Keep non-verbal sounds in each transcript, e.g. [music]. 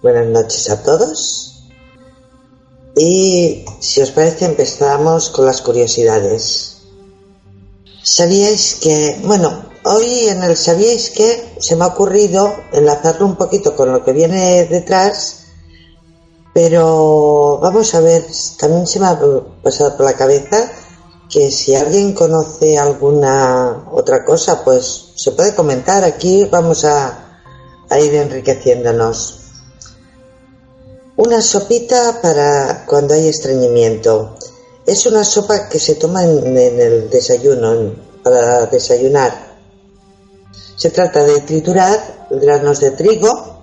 Buenas noches a todos. Y si os parece empezamos con las curiosidades. ¿Sabíais que, bueno, hoy en el ¿sabíais que? Se me ha ocurrido enlazarlo un poquito con lo que viene detrás, pero vamos a ver, también se me ha pasado por la cabeza que si alguien conoce alguna otra cosa, pues se puede comentar. Aquí vamos a, ir enriqueciéndonos. Una sopita para cuando hay estreñimiento. Es una sopa que se toma en, el desayuno, para desayunar. Se trata de triturar granos de trigo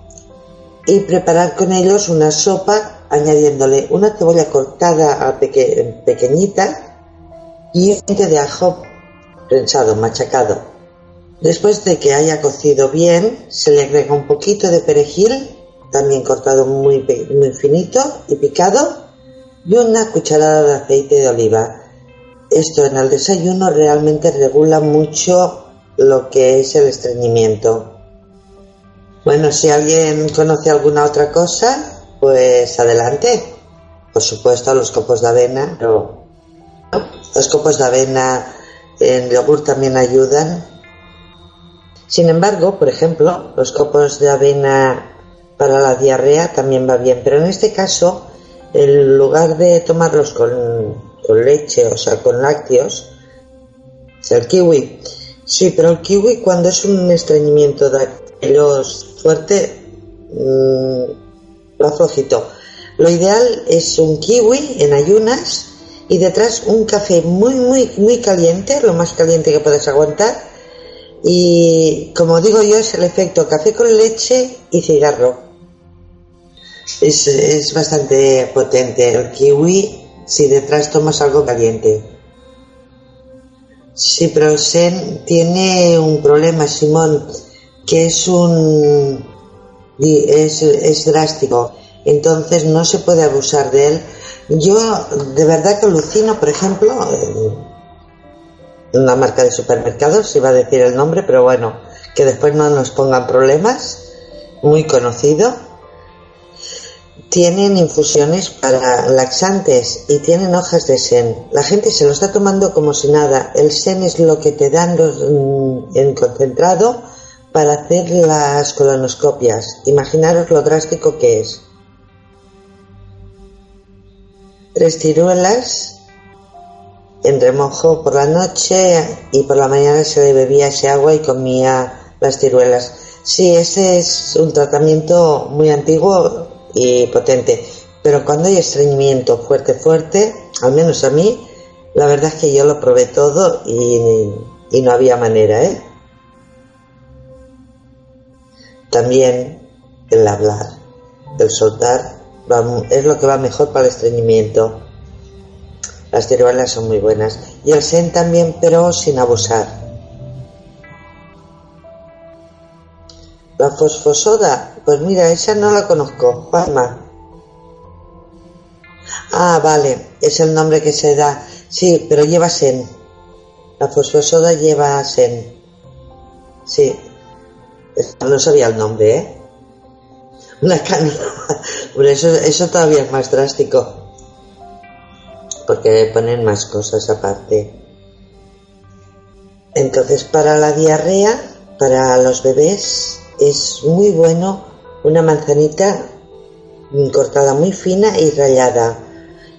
y preparar con ellos una sopa añadiéndole una cebolla cortada a pequeñita, y un de ajo prensado, machacado. Después de que haya cocido bien, se le agrega un poquito de perejil, también cortado muy, muy finito y picado, y una cucharada de aceite de oliva. Esto en el desayuno realmente regula mucho lo que es el estreñimiento. Bueno, si alguien conoce alguna otra cosa, pues adelante. Por supuesto, los copos de avena, los copos de avena en yogur también ayudan. Sin embargo, por ejemplo, los copos de avena para la diarrea también va bien, pero en este caso, en lugar de tomarlos con, leche, o sea, con lácteos, el kiwi. Sí, pero el kiwi cuando es un estreñimiento de aquellos fuerte, mmm, va flojito. Lo ideal es un kiwi en ayunas y detrás un café muy, muy, muy caliente, lo más caliente que puedes aguantar. Y como digo yo, es el efecto café con leche y cigarro. Es, es bastante potente el kiwi si detrás tomas algo caliente. Ciprosen tiene un problema, Simón, que es un es, es drástico. Entonces no se puede abusar de él yo de verdad que alucino, por ejemplo, una marca de supermercados, iba a decir el nombre, pero bueno, que después no nos pongan problemas, muy conocido. Tienen infusiones para laxantes y tienen hojas de sen. La gente se lo está tomando como si nada. El sen es lo que te dan mm, en concentrado para hacer las colonoscopias. Imaginaros lo drástico que es. Tres ciruelas en remojo por la noche y por la mañana se bebía ese agua y comía las ciruelas. Sí, ese es un tratamiento muy antiguo y potente, pero cuando hay estreñimiento fuerte, fuerte, al menos a mí, la verdad es que yo lo probé todo y, y no había manera, ¿eh? También el hablar, el soltar es lo que va mejor para el estreñimiento. Las ciruelas son muy buenas. Y el sen también, pero sin abusar. La fosfosoda, pues mira, esa no la conozco. Juanma. Ah, vale, es el nombre que se da. Sí, pero lleva sen. La fosfosoda lleva sen. Sí. No sabía el nombre, ¿eh? Una eso, eso todavía es más drástico. Porque ponen más cosas aparte. Entonces, para la diarrea, para los bebés, es muy bueno una manzanita cortada muy fina y rallada.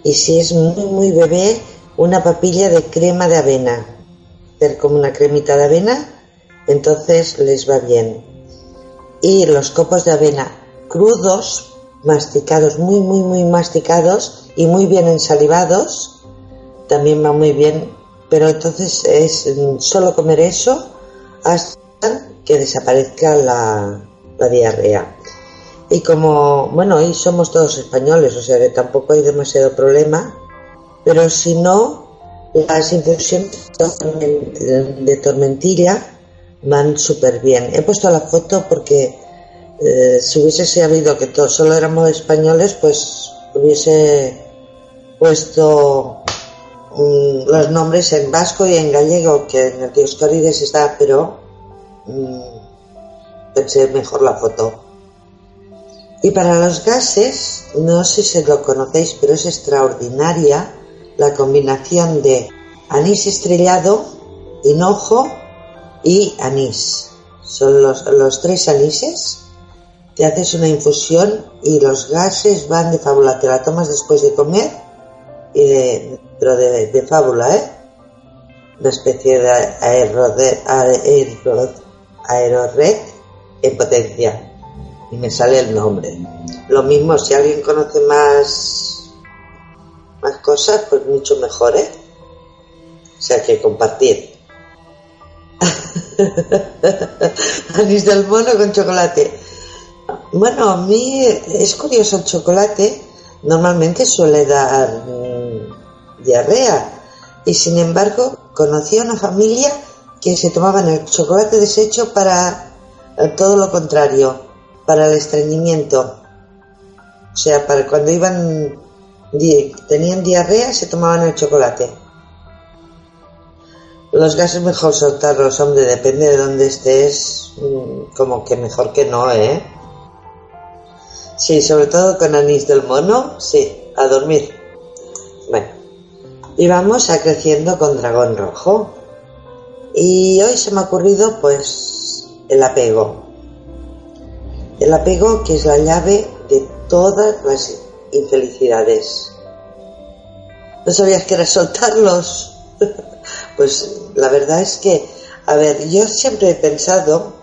Y si es muy, muy bebé, una papilla de crema de avena. Hacer como una cremita de avena, entonces les va bien. Y los copos de avena crudos, masticados, muy, muy, muy masticados y muy bien ensalivados, también va muy bien, pero entonces es mm, solo comer eso hasta que desaparezca la, la diarrea. Y como, bueno, hoy somos todos españoles, o sea que tampoco hay demasiado problema, pero si no, las infusiones de tormentilla van súper bien. He puesto la foto porque eh, si hubiese sabido que todos solo éramos españoles, pues hubiese puesto los nombres en vasco y en gallego, que en el Dioscorides está, pero mm, pensé mejor la foto. Y para los gases, no sé si lo conocéis, pero es extraordinaria la combinación de anís estrellado, hinojo y anís. Son los, los tres anises. Te haces una infusión y los gases van de fábula. Te la tomas después de comer, y de, de, de fábula, ¿eh? Una especie de aerorred en potencia. Y me sale el nombre. Lo mismo, si alguien conoce más, más cosas, pues mucho mejor, ¿eh? O sea que compartir. [laughs] Anís del mono con chocolate. Bueno, a mí es curioso el chocolate. Normalmente suele dar mm, diarrea. Y sin embargo, conocí a una familia que se tomaban el chocolate deshecho para todo lo contrario, para el estreñimiento. O sea, para cuando iban, tenían diarrea, se tomaban el chocolate. Los gases mejor soltarlos, hombre, depende de dónde estés, mm, como que mejor que no, ¿eh? Sí, sobre todo con anís del mono, sí, a dormir. Bueno, y vamos a creciendo con dragón rojo. Y hoy se me ha ocurrido, pues, el apego. El apego que es la llave de todas las infelicidades. ¿No sabías que era soltarlos? [laughs] Pues la verdad es que, a ver, yo siempre he pensado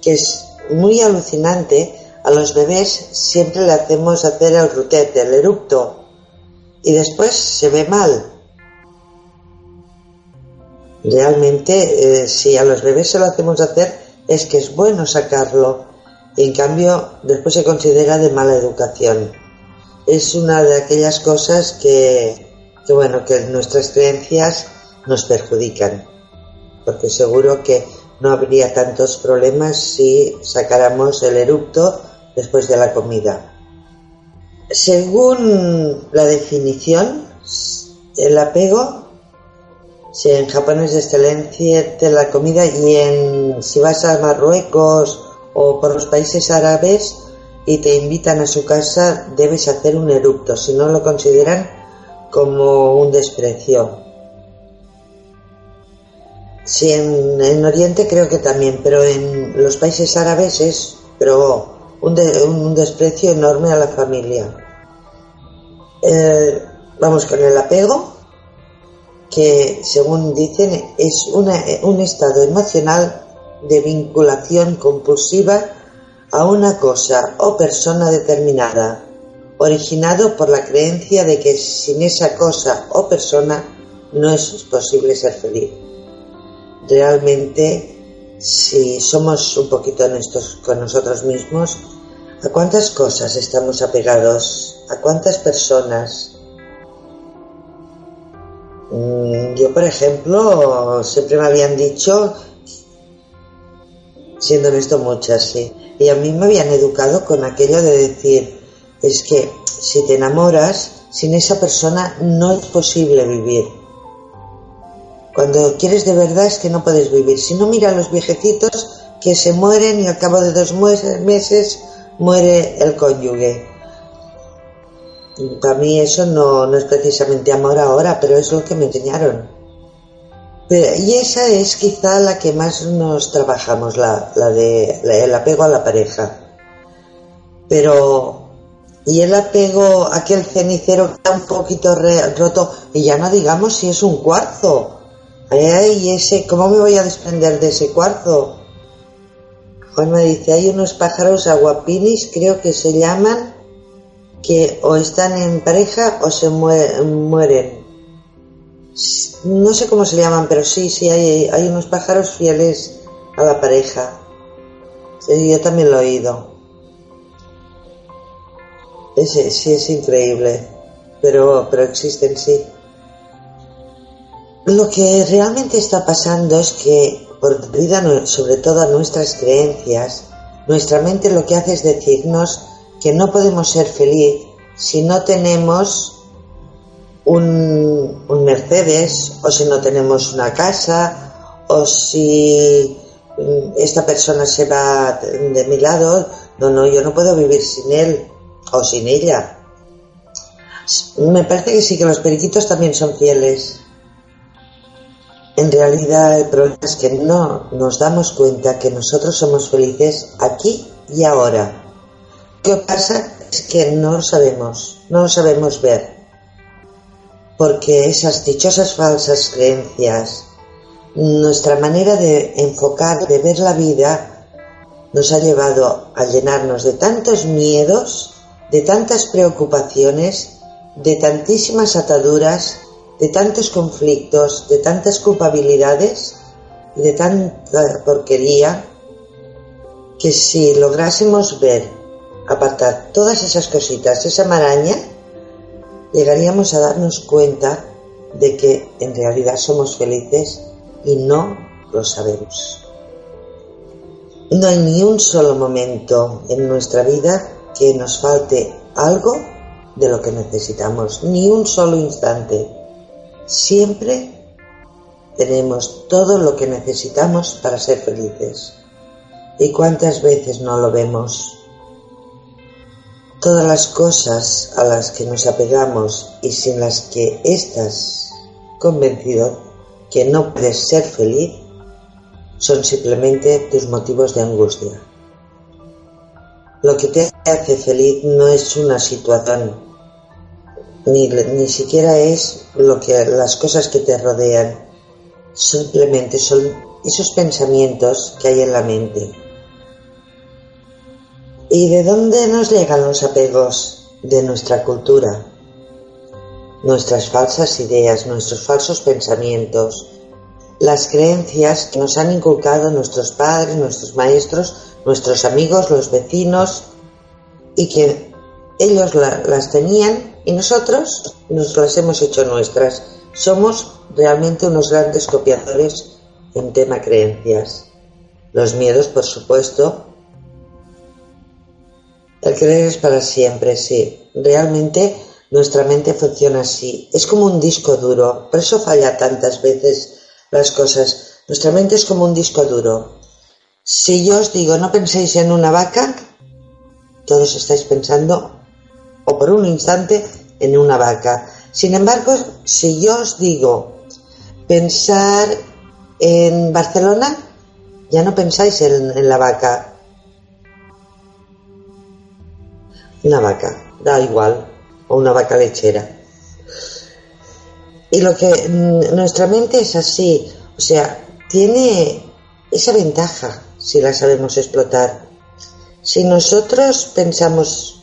que es muy alucinante, a los bebés siempre le hacemos hacer el rutet, el erupto, y después se ve mal. Realmente, eh, si a los bebés se lo hacemos hacer, es que es bueno sacarlo, y en cambio después se considera de mala educación. Es una de aquellas cosas que, que bueno, que nuestras creencias nos perjudican, porque seguro que no habría tantos problemas si sacáramos el eructo después de la comida. Según la definición, el apego, si en Japón es excelencia de la comida y en si vas a Marruecos o por los países árabes y te invitan a su casa, debes hacer un eructo, si no lo consideran como un desprecio. Sí, en, Oriente creo que también, pero en los países árabes es pero un, desprecio enorme a la familia. Eh, vamos con el apego, que según dicen es un estado emocional de vinculación compulsiva a una cosa o persona determinada, originado por la creencia de que sin esa cosa o persona no es posible ser feliz realmente si somos un poquito honestos con nosotros mismos, ¿a cuántas cosas estamos apegados? ¿A cuántas personas? Mm, yo, por ejemplo, siempre me habían dicho, siendo honesto muchas, sí, y a mí me habían educado con aquello de decir, es que si te enamoras, sin esa persona no es posible vivir cuando quieres de verdad es que no puedes vivir. Si no, mira a los viejecitos que se mueren y al cabo de dos meses muere el cónyuge. Para mí eso no, es precisamente amor ahora, pero es lo que me enseñaron. y esa es quizá la que más nos trabajamos, la, de el apego a la pareja. Pero, y el apego a aquel cenicero que está un poquito roto, y ya no digamos si es un cuarzo, Ay, ese, ¿cómo me voy a desprender de ese cuarzo? Juan me dice, hay unos pájaros aguapinis, creo que se llaman, que o están en pareja o se mueren. No sé cómo se llaman, pero sí, sí, hay, hay unos pájaros fieles a la pareja. Yo también lo he oído. sí, es increíble, pero, pero existen, sí. Lo que realmente está pasando es que, por debido sobre todo a nuestras creencias, nuestra mente lo que hace es decirnos que no podemos ser feliz si no tenemos un, un Mercedes o si no tenemos una casa o si mm, esta persona se va de mi lado, no, no, yo no puedo vivir sin él o sin ella. Me parece que sí que los periquitos también son fieles. En realidad el problema es que no nos damos cuenta que nosotros somos felices aquí y ahora. ¿Qué pasa? Es que no lo sabemos, no lo sabemos ver. Porque esas dichosas falsas creencias, nuestra manera de enfocar, de ver la vida, nos ha llevado a llenarnos de tantos miedos, de tantas preocupaciones, de tantísimas ataduras, de tantos conflictos, de tantas culpabilidades y de tanta porquería, que si lográsemos ver, apartar todas esas cositas, esa maraña, llegaríamos a darnos cuenta de que en realidad somos felices y no lo sabemos. No hay ni un solo momento en nuestra vida que nos falte algo de lo que necesitamos, ni un solo instante. Siempre tenemos todo lo que necesitamos para ser felices. ¿Y cuántas veces no lo vemos? Todas las cosas a las que nos apegamos y sin las que estás convencido que no puedes ser feliz son simplemente tus motivos de angustia. Lo que te hace feliz no es una situación, ni, ni siquiera es lo que las cosas que te rodean, simplemente son esos pensamientos que hay en la mente. ¿Y de dónde nos llegan los apegos? De nuestra cultura, nuestras falsas ideas, nuestros falsos pensamientos, las creencias que nos han inculcado nuestros padres, nuestros maestros, nuestros amigos, los vecinos, y que ellos las tenían y nosotros nos las hemos hecho nuestras. Somos realmente unos grandes copiadores en tema creencias. Los miedos, por supuesto. El creer es para siempre, sí. Realmente nuestra mente funciona así. Es como un disco duro. Por eso falla tantas veces las cosas. Nuestra mente es como un disco duro. Si yo os digo, no penséis en una vaca, todos estáis pensando, o por un instante, en una vaca. Sin embargo, si yo os digo pensar en Barcelona, ya no pensáis en, la vaca. Una vaca, da igual, o una vaca lechera. Y lo que mm, nuestra mente es así, o sea, tiene esa ventaja si la sabemos explotar. Si nosotros pensamos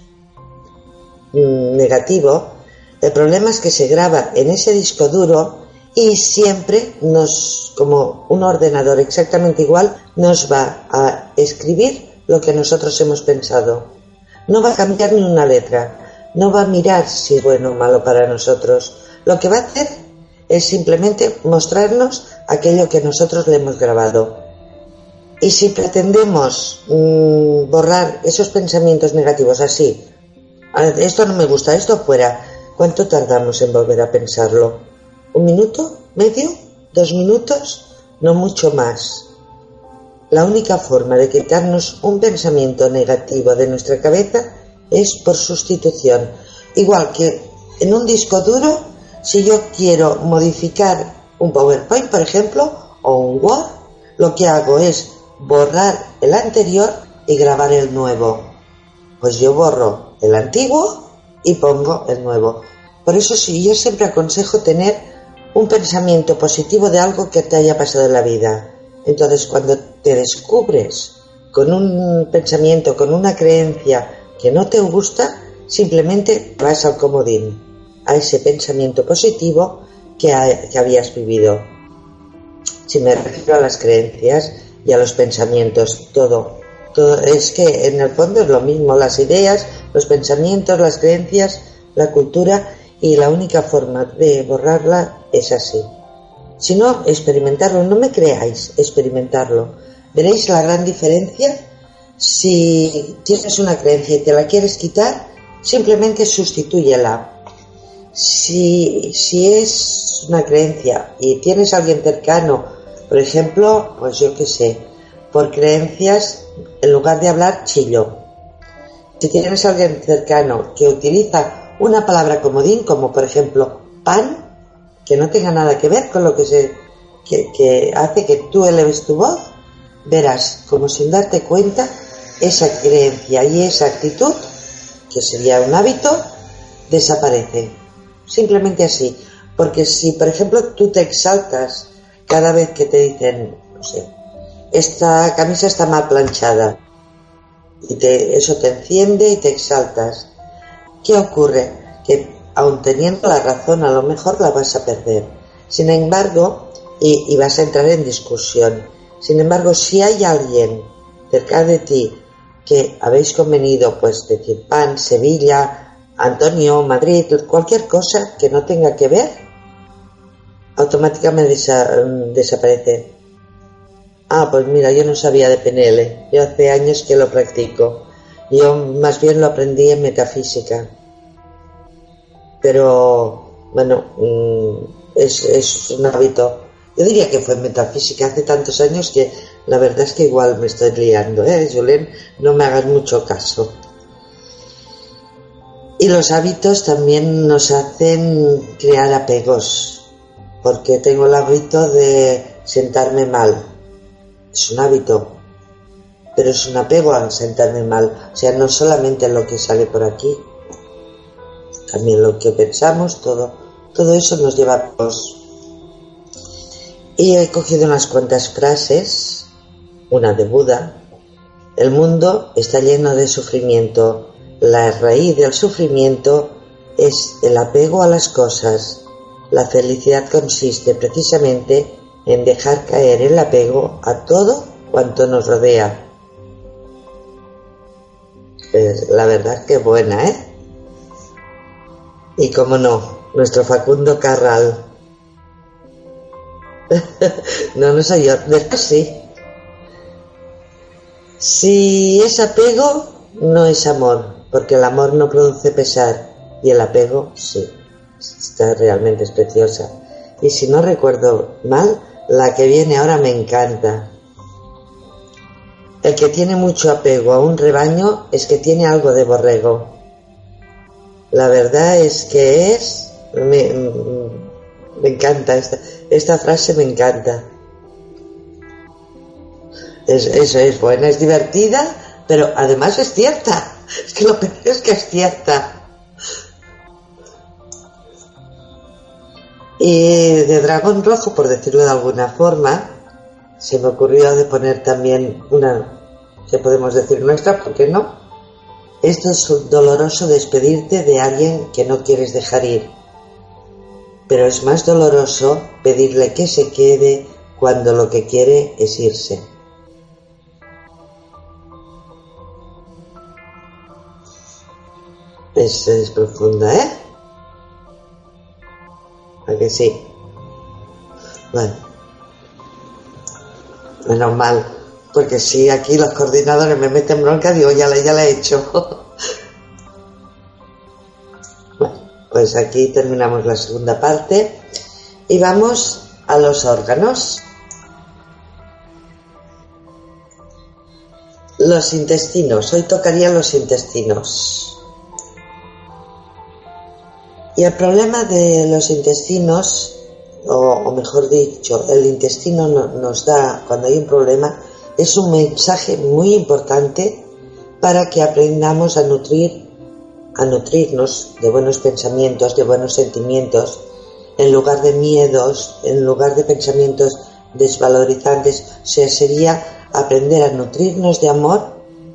negativo, el problema es que se graba en ese disco duro y siempre nos, como un ordenador exactamente igual, nos va a escribir lo que nosotros hemos pensado. No va a cambiar ni una letra, no va a mirar si es bueno o malo para nosotros lo que va a hacer es simplemente mostrarnos aquello que nosotros le hemos grabado. Y si pretendemos mm, borrar esos pensamientos negativos así, esto no me gusta, esto fuera, ¿cuánto tardamos en volver a pensarlo? ¿Un minuto? ¿Medio? ¿Dos minutos? No mucho más. La única forma de quitarnos un pensamiento negativo de nuestra cabeza es por sustitución. Igual que en un disco duro si yo quiero modificar un PowerPoint, por ejemplo, o un Word, lo que hago es borrar el anterior y grabar el nuevo. Pues yo borro el antiguo y pongo el nuevo. Por eso sí, yo siempre aconsejo tener un pensamiento positivo de algo que te haya pasado en la vida. Entonces, cuando te descubres con un pensamiento, con una creencia que no te gusta, simplemente vas al comodín a ese pensamiento positivo que, habías vivido. Si me refiero a las creencias, y a los pensamientos, todo. Es que en el fondo es lo mismo, las ideas, los pensamientos, las creencias, la cultura y la única forma de borrarla es así. Si no, experimentarlo, no me creáis, experimentarlo. Veréis la gran diferencia. Si tienes una creencia y te la quieres quitar, simplemente sustitúyela. Si, si es una creencia y tienes a alguien cercano, por ejemplo, pues yo qué sé, por creencias, en lugar de hablar, chillo. Si tienes alguien cercano que utiliza una palabra comodín, como por ejemplo pan, que no tenga nada que ver con lo que se que, hace que tú eleves tu voz, verás como sin darte cuenta esa creencia y esa actitud, que sería un hábito, desaparece. Simplemente así. Porque si, por ejemplo, tú te exaltas cada vez que te dicen, no sé, esta camisa está mal planchada, y te, eso te enciende y te exaltas, ¿qué ocurre? Que aun teniendo la razón, a lo mejor la vas a perder. Sin embargo, y, vas a entrar en discusión. Sin embargo, si hay alguien cerca de ti que habéis convenido, pues decir Pan, Sevilla, Antonio, Madrid, cualquier cosa que no tenga que ver, automáticamente desaparece. Ah, pues mira, yo no sabía de PNL, yo hace años que lo practico. Yo más bien lo aprendí en metafísica pero bueno, mm, es, un hábito. Yo diría que fue en metafísica hace tantos años que la verdad es que igual me estoy liando, ¿eh, Julen? No me hagas mucho caso. Y los hábitos también nos hacen crear apegos, porque tengo el hábito de sentarme mal. Es un hábito, pero es un apego a sentarme mal. O sea, no solamente lo que sale por aquí, también lo que pensamos, todo, todo eso nos lleva a los... Y he cogido unas cuantas frases, una de Buda. El mundo está lleno de sufrimiento. La raíz del sufrimiento es el apego a las cosas. La felicidad consiste precisamente en dejar caer el apego a todo cuanto nos rodea. la verdad que buena, ¿eh? Y cómo no, nuestro Facundo Carral. [laughs] no, no soy yo. Después sí. Si es apego, no es amor, porque el amor no produce pesar y el apego sí. Está realmente es preciosa. Y si no recuerdo mal, la que viene ahora me encanta. El que tiene mucho apego a un rebaño es que tiene algo de borrego. La verdad es que es, me, encanta, esta, esta frase me encanta. Es, eso es buena, es divertida, pero además es cierta. [laughs] Es que lo peor es que es cierta. Y de dragón rojo, por decirlo de alguna forma, se me ocurrió de poner también una, que podemos decir nuestra, ¿por qué no? Esto es doloroso despedirte de alguien que no quieres dejar ir, pero es más doloroso pedirle que se quede cuando lo que quiere es irse. Es, es profunda, ¿eh? ¿A que sí? Bueno. Menos mal. Porque si aquí los coordinadores me meten bronca, digo, ya la, ya la he hecho. [laughs] bueno, pues aquí terminamos la segunda parte y vamos a los órganos. Los intestinos, hoy tocaría los intestinos. Y el problema de los intestinos, o, mejor dicho, el intestino nos da, cuando hay un problema, es un mensaje muy importante para que aprendamos a nutrir, a nutrirnos de buenos pensamientos, de buenos sentimientos, en lugar de miedos, en lugar de pensamientos desvalorizantes, o sea, sería aprender a nutrirnos de amor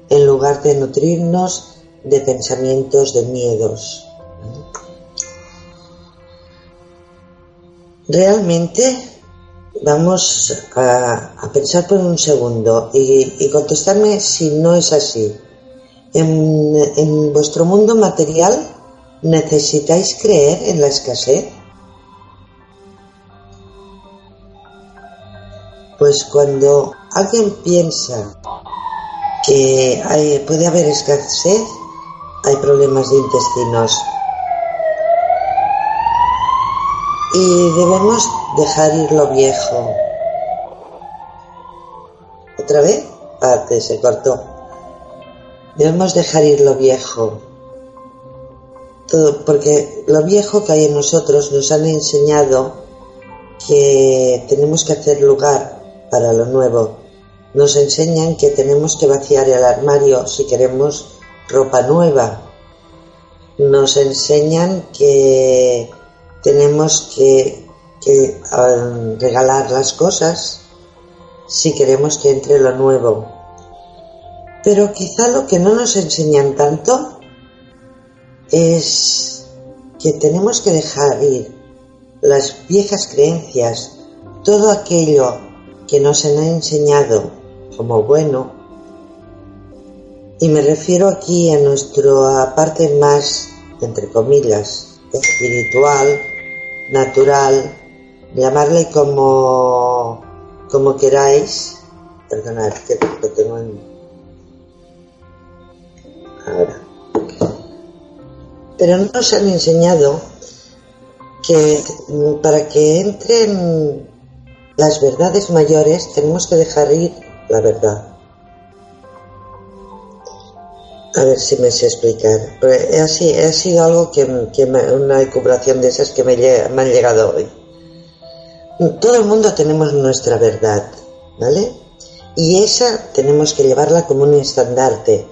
en lugar de nutrirnos de pensamientos de miedos. Realmente vamos a, pensar por un segundo y, contestarme si no es así. en vuestro mundo material necesitáis creer en la escasez. Pues cuando alguien piensa que puede haber escasez, hay problemas de intestinos. Y debemos dejar ir lo viejo. ¿Otra vez? Ah, se cortó. Debemos dejar ir lo viejo. Todo, porque lo viejo que hay en nosotros nos han enseñado que tenemos que hacer lugar para lo nuevo nos enseñan que tenemos que vaciar el armario si queremos ropa nueva. Nos enseñan que tenemos que, um, regalar las cosas si queremos que entre lo nuevo. Pero quizá lo que no nos enseñan tanto es que tenemos que dejar ir las viejas creencias, todo aquello que nos han enseñado como bueno. Y me refiero aquí a nuestra parte más, entre comillas, espiritual, natural, llamarle como, como queráis. Perdonad, que lo tengo en... Ahora. Pero nos han enseñado que para que entren las verdades mayores tenemos que dejar ir la verdad. A ver si me sé explicar. así, ha sido algo que, una recuperación de esas que me, me han llegado hoy. Todo el mundo tenemos nuestra verdad, ¿vale? Y esa tenemos que llevarla como un estandarte.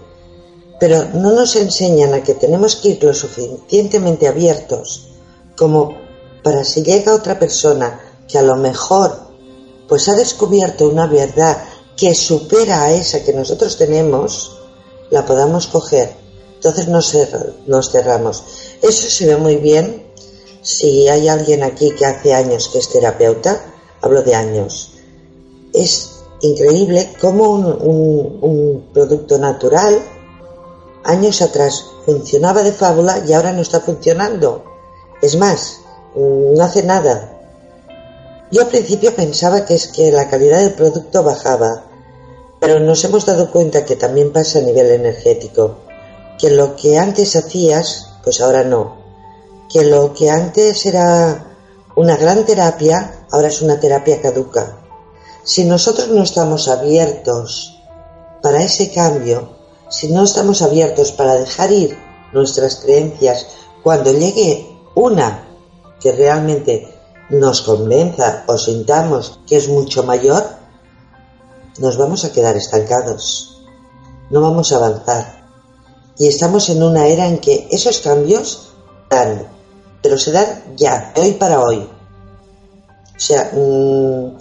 Pero no nos enseñan a que tenemos que ir lo suficientemente abiertos como para si llega otra persona que a lo mejor pues ha descubierto una verdad que supera a esa que nosotros tenemos, la podamos coger. Entonces nos, cerramos. Eso se ve muy bien si hay alguien aquí que hace años que es terapeuta, hablo de años. Es increíble cómo un, un producto natural años atrás funcionaba de fábula y ahora no está funcionando. Es más, no hace nada. Yo al principio pensaba que es que la calidad del producto bajaba, pero nos hemos dado cuenta que también pasa a nivel energético, que lo que antes hacías, pues ahora no, que lo que antes era una gran terapia, ahora es una terapia caduca. Si nosotros no estamos abiertos para ese cambio, si no estamos abiertos para dejar ir nuestras creencias, cuando llegue una que realmente nos convenza o sintamos que es mucho mayor, nos vamos a quedar estancados. No vamos a avanzar. Y estamos en una era en que esos cambios dan, pero se dan ya, de hoy para hoy. O sea, mm,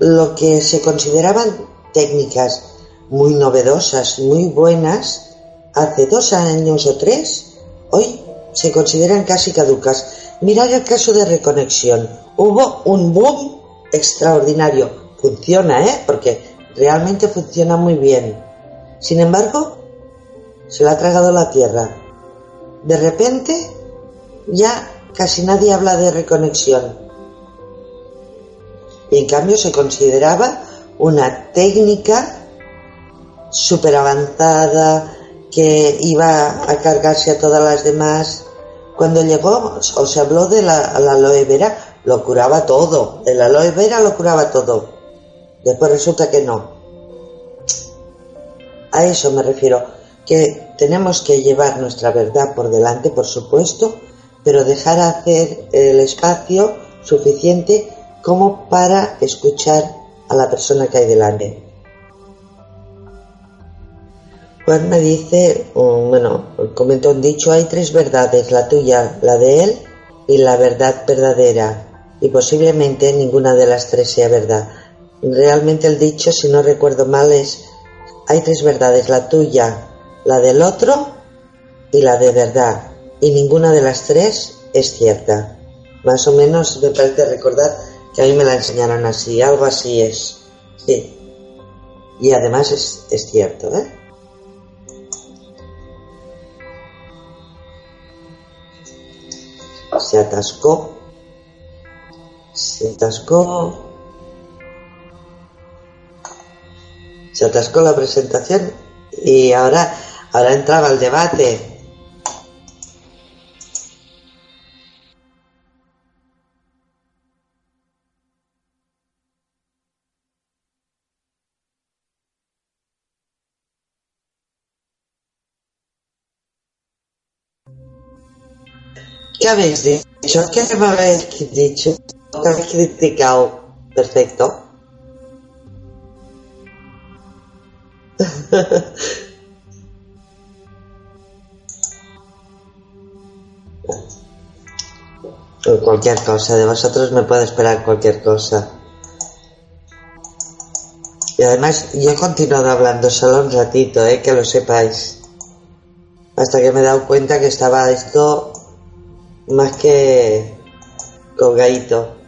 lo que se consideraban técnicas muy novedosas, muy buenas, hace dos años o tres, hoy se consideran casi caducas. Mirad el caso de reconexión. Hubo un boom extraordinario. Funciona, ¿eh? Porque realmente funciona muy bien. Sin embargo, se la ha tragado la tierra. De repente, ya casi nadie habla de reconexión. Y en cambio se consideraba una técnica súper avanzada que iba a cargarse a todas las demás cuando llegó o se habló de la, aloe vera, lo curaba todo. El aloe vera lo curaba todo. Después resulta que no. A eso me refiero, que tenemos que llevar nuestra verdad por delante, por supuesto, pero dejar hacer el espacio suficiente como para escuchar a la persona que hay delante. Juan me dice, bueno, comentó un dicho, hay tres verdades, la tuya, la de él y la verdad verdadera, y posiblemente ninguna de las tres sea verdad. Realmente el dicho, si no recuerdo mal, es, hay tres verdades, la tuya, la del otro y la de verdad, y ninguna de las tres es cierta. Más o menos me parece recordar que a mí me la enseñaron así, algo así es. Sí. Y además es, es cierto, ¿eh? Se atascó. Se atascó. Se atascó la presentación y ahora, ahora entraba el debate. ¿Qué habéis dicho? ¿Qué me habéis dicho? ¿Qué habéis criticado? Perfecto. Cualquier cosa, de vosotros me puede esperar cualquier cosa. Y además, yo he continuado hablando solo un ratito, ¿eh? que lo sepáis. Hasta que me he dado cuenta que estaba esto más que colgadito.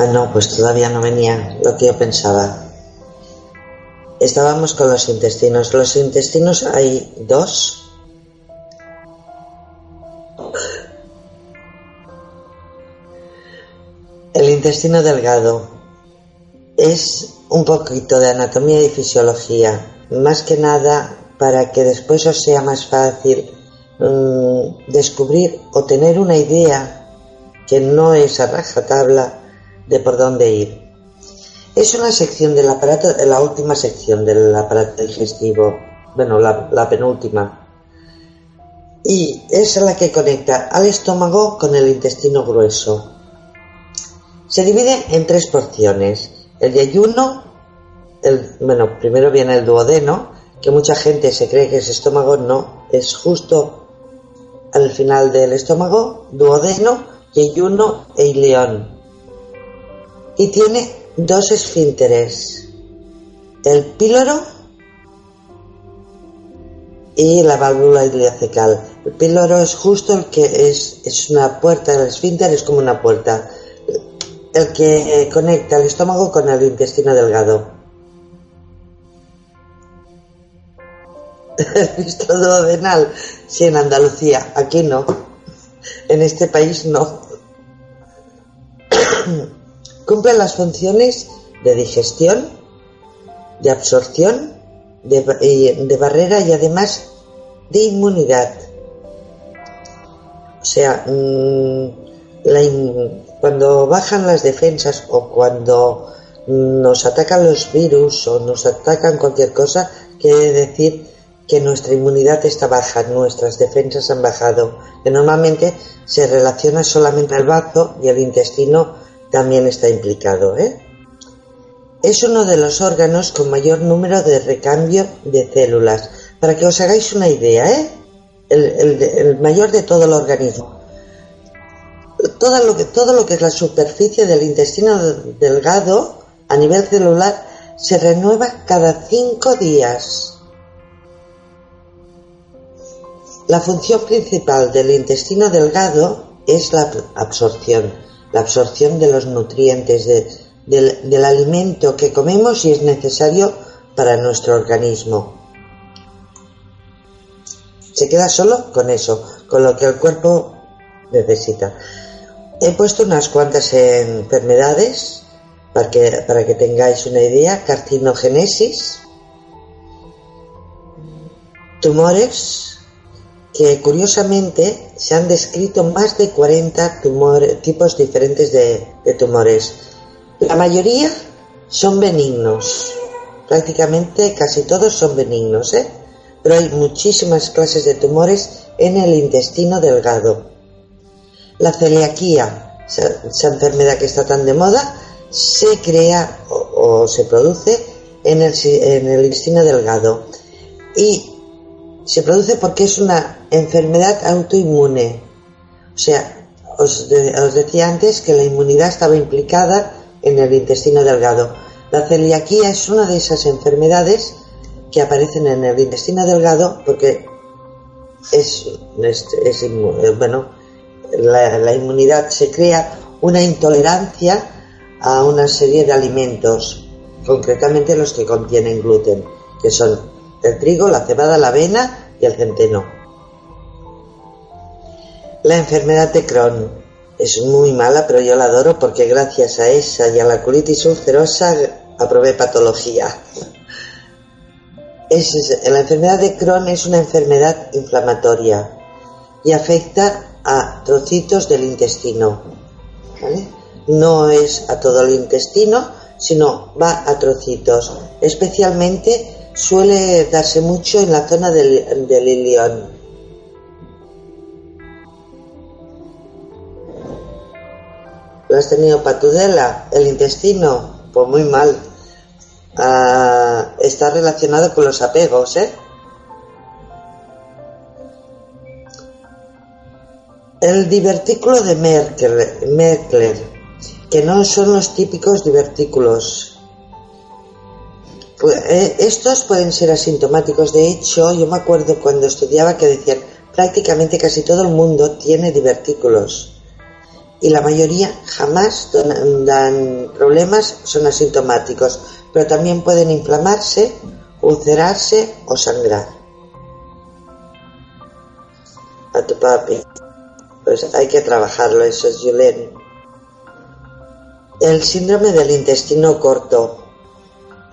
Ah, no, pues todavía no venía lo que yo pensaba. Estábamos con los intestinos. Los intestinos hay dos. El intestino delgado es un poquito de anatomía y fisiología, más que nada para que después os sea más fácil mmm, descubrir o tener una idea que no es a rajatabla de por dónde ir. Es una sección del aparato, la última sección del aparato digestivo, bueno, la, penúltima, y es la que conecta al estómago con el intestino grueso. Se divide en tres porciones. El de ayuno, el, bueno, primero viene el duodeno, que mucha gente se cree que es estómago, no, es justo al final del estómago, duodeno, yeyuno e ileón y tiene dos esfínteres, el píloro y la válvula ileocecal. El píloro es justo el que es, es una puerta, el esfínter es como una puerta, el que conecta el estómago con el intestino delgado. [laughs] ¿Has visto duodenal? Sí, en Andalucía, aquí no. En este país no. [coughs] Cumple las funciones de digestión, de absorción, de, barrera y además de inmunidad. O sea, in, cuando bajan las defensas o cuando nos atacan los virus o nos atacan cualquier cosa, quiere decir que nuestra inmunidad está baja, nuestras defensas han bajado, que normalmente se relaciona solamente al bazo y el intestino también está implicado. ¿eh? Es uno de los órganos con mayor número de recambio de células. Para que os hagáis una idea, ¿eh? el, mayor de todo el organismo. Todo lo, que, todo lo que es la superficie del intestino delgado a nivel celular se renueva cada cinco días. La función principal del intestino delgado es la absorción la absorción de los nutrientes de, del, del alimento que comemos y es necesario para nuestro organismo. Se queda solo con eso, con lo que el cuerpo necesita. He puesto unas cuantas enfermedades para que, para que tengáis una idea. Carcinogénesis, tumores, que curiosamente se han descrito más de 40 tumores, tipos diferentes de, tumores. La mayoría son benignos, prácticamente casi todos son benignos, ¿eh? pero hay muchísimas clases de tumores en el intestino delgado. La celiaquía, esa enfermedad que está tan de moda, se crea o, o se produce en el, en el intestino delgado. Y se produce porque es una enfermedad autoinmune. O sea, os, de, os, decía antes que la inmunidad estaba implicada en el intestino delgado. La celiaquía es una de esas enfermedades que aparecen en el intestino delgado porque es, es, eh, bueno, la, la inmunidad se crea una intolerancia a una serie de alimentos, concretamente los que contienen gluten, que son el trigo, la cebada, la avena y el centeno. La enfermedad de Crohn es muy mala, pero yo la adoro porque gracias a esa y a la colitis ulcerosa aprobé patología. Es, la enfermedad de Crohn es una enfermedad inflamatoria y afecta a trocitos del intestino. No es a todo el intestino, sino va a trocitos. Especialmente suele darse mucho en la zona del, del ilión. ¿Lo has tenido patudela? ¿El intestino? Pues muy mal. Ah, está relacionado con los apegos, ¿eh? El divertículo de Merkler, que no son los típicos divertículos. Pues, eh, estos pueden ser asintomáticos. De hecho, yo me acuerdo cuando estudiaba que decían prácticamente casi todo el mundo tiene divertículos y la mayoría jamás dan problemas, son asintomáticos, pero también pueden inflamarse, ulcerarse o sangrar. A tu papi. Pues hay que trabajarlo, eso es Julen. El síndrome del intestino corto.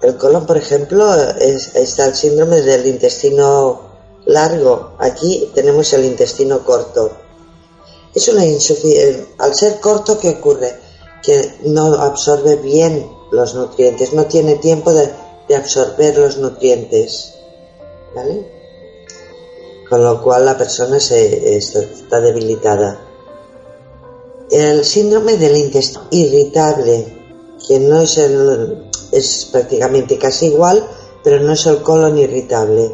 El colon, por ejemplo, está el síndrome del intestino largo. Aquí tenemos el intestino corto es una insuficiencia. Al ser corto, ¿qué ocurre? Que no absorbe bien los nutrientes, no tiene tiempo de, absorber los nutrientes. ¿Vale? Con lo cual la persona se, está debilitada. El síndrome del intestino irritable, que no es el, es prácticamente casi igual, pero no es el colon irritable.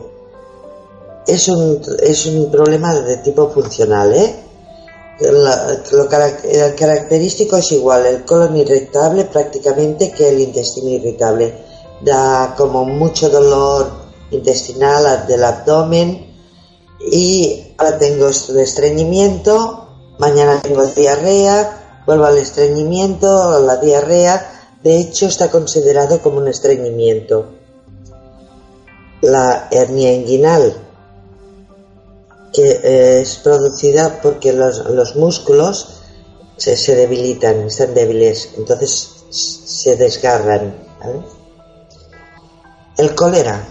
Es un, es un problema de tipo funcional, ¿eh? Lo característico es igual, el colon irritable prácticamente que el intestino irritable. Da como mucho dolor intestinal del abdomen y ahora tengo estreñimiento, mañana tengo diarrea, vuelvo al estreñimiento, la diarrea, de hecho está considerado como un estreñimiento. La hernia inguinal, que eh, es producida porque los, músculos se, debilitan, están débiles, entonces se desgarran. El cólera.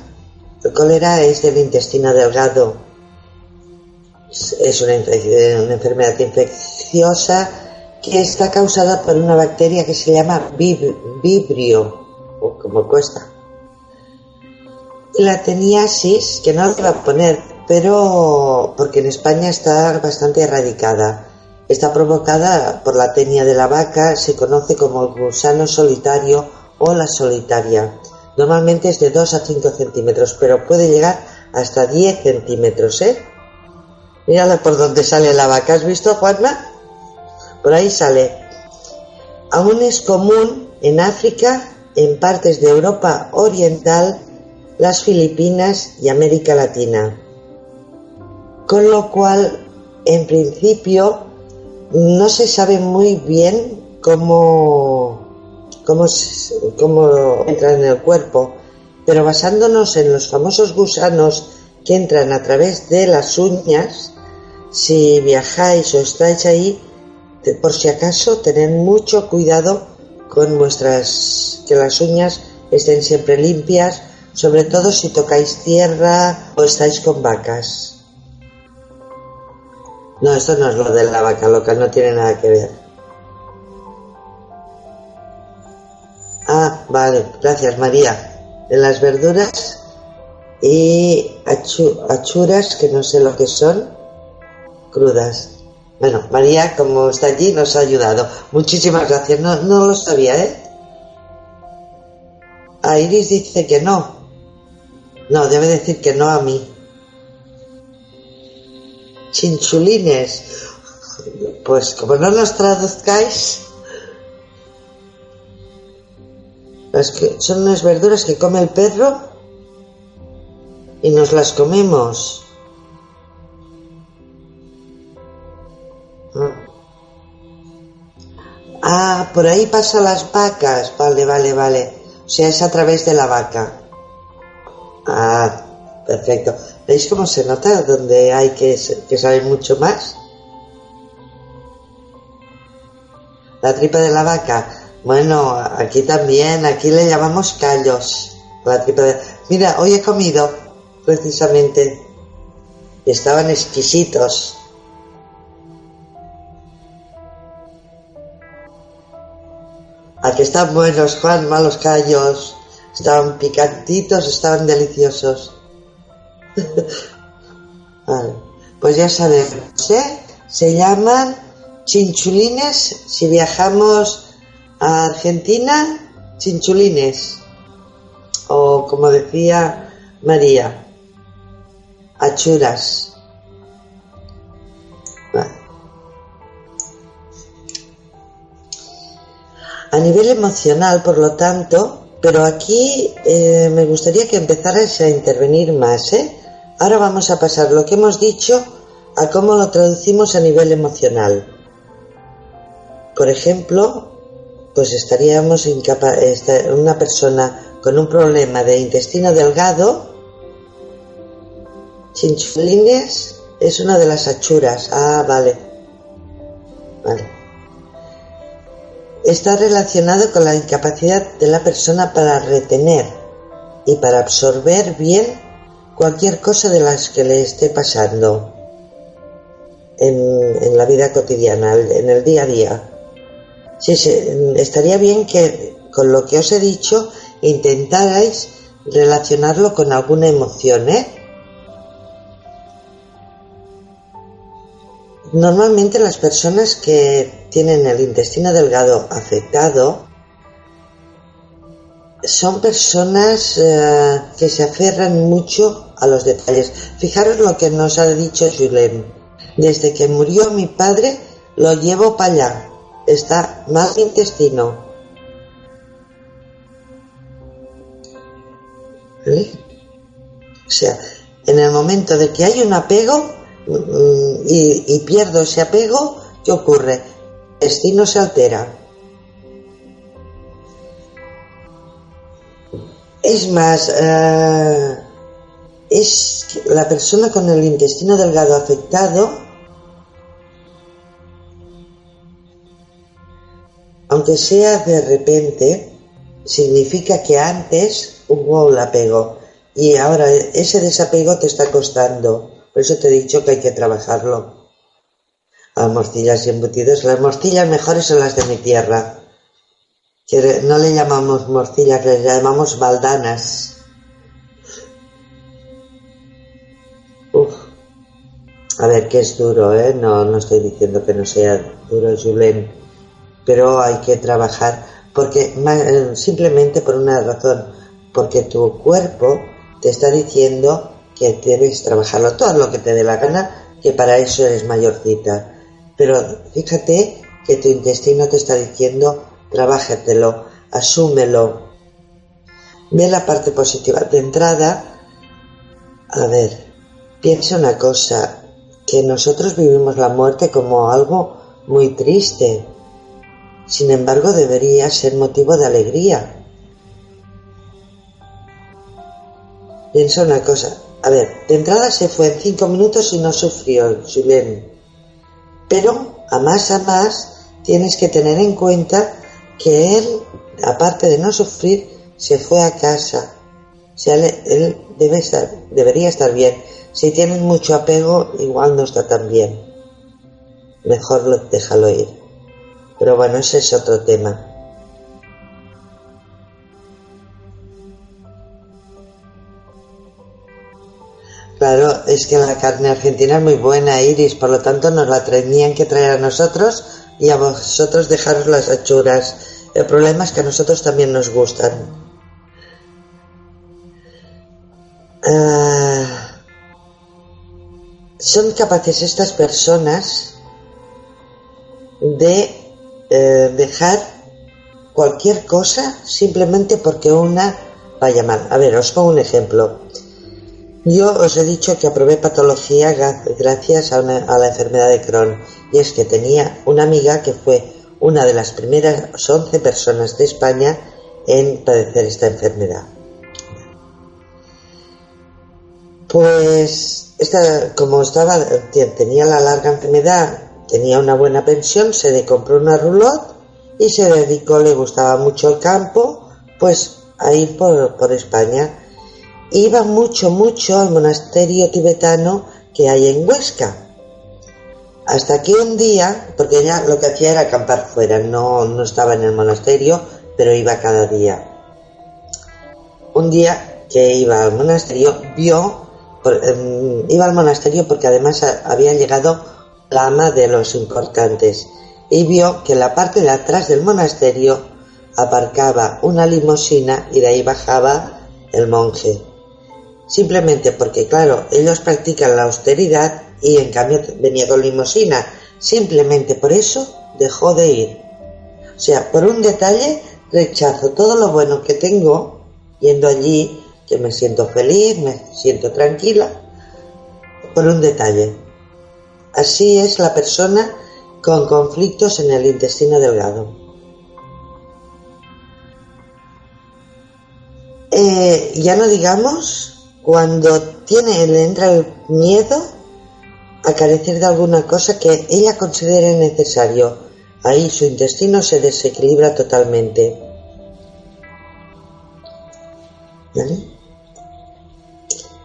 El cólera es del intestino delgado. Es una, enfermedad infecciosa que está causada por una bacteria que se llama vibrio, o como cuesta. La teniasis, que no lo voy a poner pero porque en España está bastante erradicada. Está provocada por la tenia de la vaca, se conoce como el gusano solitario o la solitaria. Normalmente es de 2 a 5 centímetros, pero puede llegar hasta 10 centímetros, ¿eh? Mírala por donde sale la vaca. ¿Has visto, Juanma? Por ahí sale. Aún es común en África, en partes de Europa Oriental, las Filipinas y América Latina con lo cual en principio no se sabe muy bien cómo, cómo, cómo en el cuerpo, pero basándonos en los famosos gusanos que entran a través de las uñas, si viajáis o estáis ahí, por si acaso, tened mucho cuidado con vuestras, que las uñas estén siempre limpias, sobre todo si tocáis tierra o estáis con vacas. No, esto no es lo de la vaca loca, no tiene nada que ver. Ah, vale, gracias María. En las verduras y achuras, que no sé lo que son, crudas. Bueno, María, como está allí, nos ha ayudado. Muchísimas gracias. No, no lo sabía, ¿eh? A Iris dice que no. No, debe decir que no a mí chinchulines. Pues como no los traduzcáis, que son unas verduras que come el perro. y nos las comemos. Ah. ah, por ahí pasan las vacas. Vale, vale, vale. O sea, es a través de la vaca. Ah, perfecto. ¿Veis cómo se nota donde hay que, que saber mucho más? La tripa de la vaca. Bueno, aquí también, aquí le llamamos callos. La tripa de... Mira, hoy he comido, precisamente. Estaban exquisitos. Aquí están buenos, Juan, malos callos. Estaban picantitos, estaban deliciosos. [laughs] Pues ya sabemos, ¿eh? Se llaman chinchulines. Si viajamos a Argentina, chinchulines. O como decía María, achuras. A nivel emocional, por lo tanto, pero aquí eh, me gustaría que empezarais a intervenir más. ¿eh? Ahora vamos a pasar lo que hemos dicho a cómo lo traducimos a nivel emocional. Por ejemplo, pues estaríamos incapaz, una persona con un problema de intestino delgado, chinchulines es una de las achuras. Ah, vale. Vale está relacionado con la incapacidad de la persona para retener y para absorber bien cualquier cosa de las que le esté pasando en, la vida cotidiana, en el día a día. Estaría bien que con lo que os he dicho intentarais relacionarlo con alguna emoción, ¿eh? Normalmente las personas que tienen el intestino delgado afectado son personas eh, que se aferran mucho a los detalles. Fijaros lo que nos ha dicho Julien. Desde que murió mi padre lo llevo para allá. Está mal intestino. O sea, en el momento de que hay un apego, y, pierdo ese apego, ¿qué ocurre? El destino se altera. Es más, eh, es la persona con el intestino delgado afectado, aunque sea de repente, significa que antes hubo el apego y ahora ese desapego te está costando. Por eso te he dicho que hay que trabajarlo. A morcillas y embutidos. Las morcillas mejores son las de mi tierra. No le llamamos morcillas, le llamamos baldanas. Uf. A ver, que es duro, ¿eh? No, no estoy diciendo que no sea duro, Julen. Pero hay que trabajar porque eh, simplemente por una razón, porque tu cuerpo te está diciendo que debes trabajarlo todo lo que te dé la gana, que para eso eres mayorcita. Pero fíjate que tu intestino te está diciendo, trabájatelo, asúmelo. Ve la parte positiva. De entrada, a ver, piensa una cosa, que nosotros vivimos la muerte como algo muy triste. Sin embargo, debería ser motivo de alegría. Piensa una cosa, a ver, de entrada se fue en cinco minutos y no sufrió Julen. Pero a más a más tienes que tener en cuenta que él, aparte de no sufrir, se fue a casa. O él, debe estar, debería estar bien. Si tienes mucho apego, igual no está tan bien. Mejor lo, déjalo ir. Pero bueno, ese es otro tema. Claro, es que la carne argentina es muy buena, Iris, por lo tanto nos la tenían que traer a nosotros y a vosotros dejaros las achuras. El problema es que a nosotros también nos gustan. Ah, son capaces estas personas de eh, dejar cualquier cosa simplemente porque una vaya mal. A ver, os pongo un ejemplo Yo os he dicho que aprobé patología gracias a, la enfermedad de Crohn y es que tenía una amiga que fue una de las primeras 11 personas de España en padecer esta enfermedad. Pues esta, como estaba, tenía la larga enfermedad, tenía una buena pensión, se le compró una roulotte y se dedicó, le gustaba mucho el campo, pues a ir por, por España. Iba mucho, mucho al monasterio tibetano que hay en Huesca. Hasta que un día, porque ella lo que hacía era acampar fuera, no, no estaba en el monasterio, pero iba cada día. Un día que iba al monasterio, vio, em, iba al monasterio porque además había llegado la ama de los importantes y vio que en la parte de atrás del monasterio aparcaba una limusina y de ahí bajaba el monje. Simplemente porque, claro, ellos practican la austeridad y en cambio venía con limusina. Simplemente por eso dejó de ir. O sea, por un detalle rechazo todo lo bueno que tengo yendo allí, que me siento feliz, me siento tranquila, por un detalle. Así es la persona con conflictos en el intestino delgado. Eh, ya no digamos cuando tiene, le entra el miedo a carecer de alguna cosa que ella considere necesario. Ahí su intestino se desequilibra totalmente.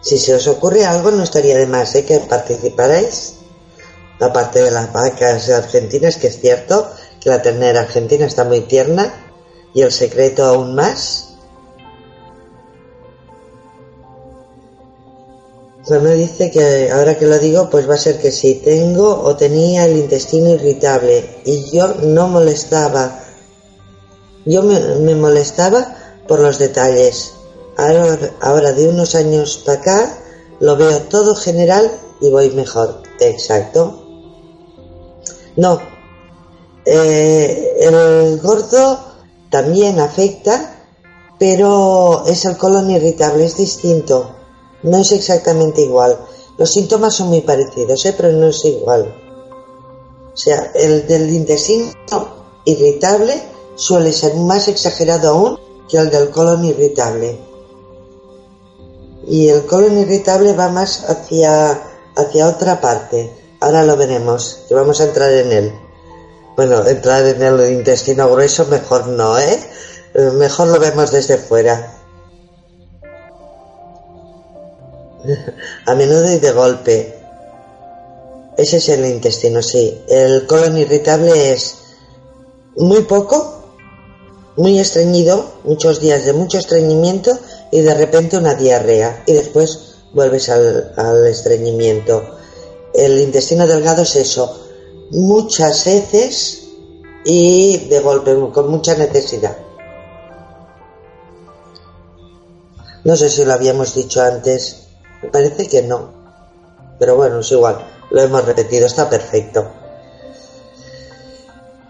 Si se os ocurre algo, no estaría de más ¿eh? que participarais. Aparte de las vacas argentinas, que es cierto que la ternera argentina está muy tierna y el secreto aún más me dice que ahora que lo digo, pues va a ser que si tengo o tenía el intestino irritable y yo no molestaba, yo me, molestaba por los detalles. Ahora, ahora de unos años para acá lo veo todo general y voy mejor. Exacto. No, eh, el gordo también afecta, pero es el colon irritable, es distinto. No es exactamente igual. Los síntomas son muy parecidos, ¿eh? pero no es igual. O sea, el del intestino irritable suele ser más exagerado aún que el del colon irritable. Y el colon irritable va más hacia, hacia otra parte. Ahora lo veremos, que vamos a entrar en él. Bueno, entrar en el intestino grueso mejor no, ¿eh? Mejor lo vemos desde fuera. A menudo y de golpe. Ese es el intestino, sí. El colon irritable es muy poco, muy estreñido, muchos días de mucho estreñimiento y de repente una diarrea y después vuelves al, al estreñimiento. El intestino delgado es eso, muchas heces y de golpe, con mucha necesidad. No sé si lo habíamos dicho antes, me parece que no. Pero bueno, es igual. Lo hemos repetido, está perfecto.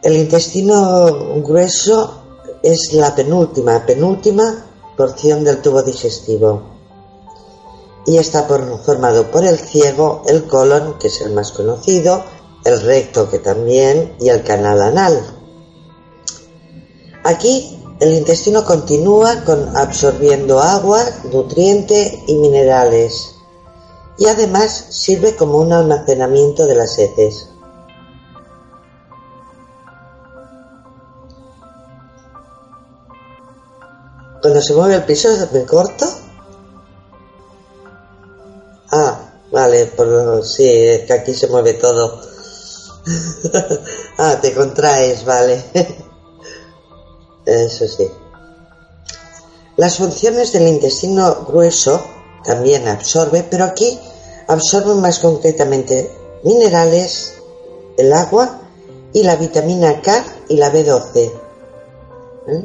El intestino grueso es la penúltima, penúltima porción del tubo digestivo. Y está formado por el ciego, el colon, que es el más conocido, el recto, que también, y el canal anal. Aquí el intestino continúa con absorbiendo agua, nutriente y minerales y además sirve como un almacenamiento de las heces. Cuando se mueve el piso, ¿me corto? Ah, vale, por, sí, es que aquí se mueve todo. [laughs] ah, te contraes, vale. [laughs] Eso sí. Las funciones del intestino grueso también absorbe, pero aquí absorbe más concretamente minerales, el agua y la vitamina K y la B12. ¿eh?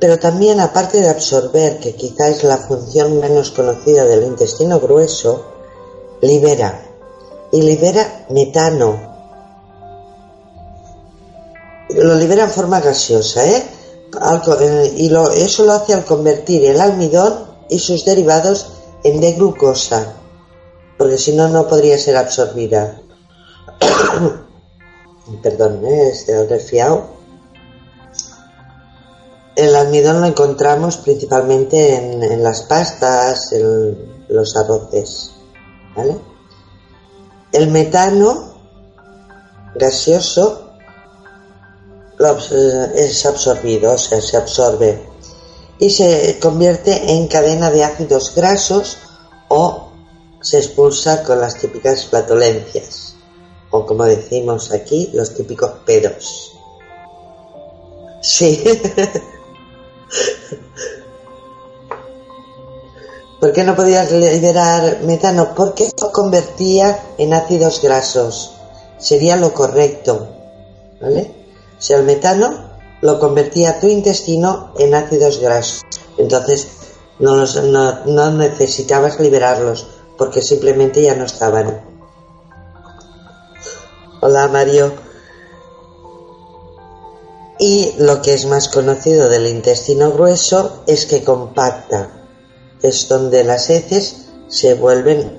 Pero también, aparte de absorber, que quizá es la función menos conocida del intestino grueso, libera. Y libera metano, lo libera en forma gaseosa, ¿eh? y eso lo hace al convertir el almidón y sus derivados en D-glucosa, porque si no, no podría ser absorbida. [coughs] Perdón, ¿eh? este resfriado. El almidón lo encontramos principalmente en, las pastas, en los arroces. ¿vale? El metano gaseoso es absorbido, o sea, se absorbe y se convierte en cadena de ácidos grasos o se expulsa con las típicas flatulencias o como decimos aquí, los típicos pedos. Sí. [laughs] ¿Por qué no podías liberar metano? Porque esto convertía en ácidos grasos. Sería lo correcto. ¿Vale? Sea, el metano lo convertía tu intestino en ácidos grasos. Entonces no, no, necesitabas liberarlos porque simplemente ya no estaban. Hola Mario. Y lo que es más conocido del intestino grueso es que compacta. Es donde las heces se vuelven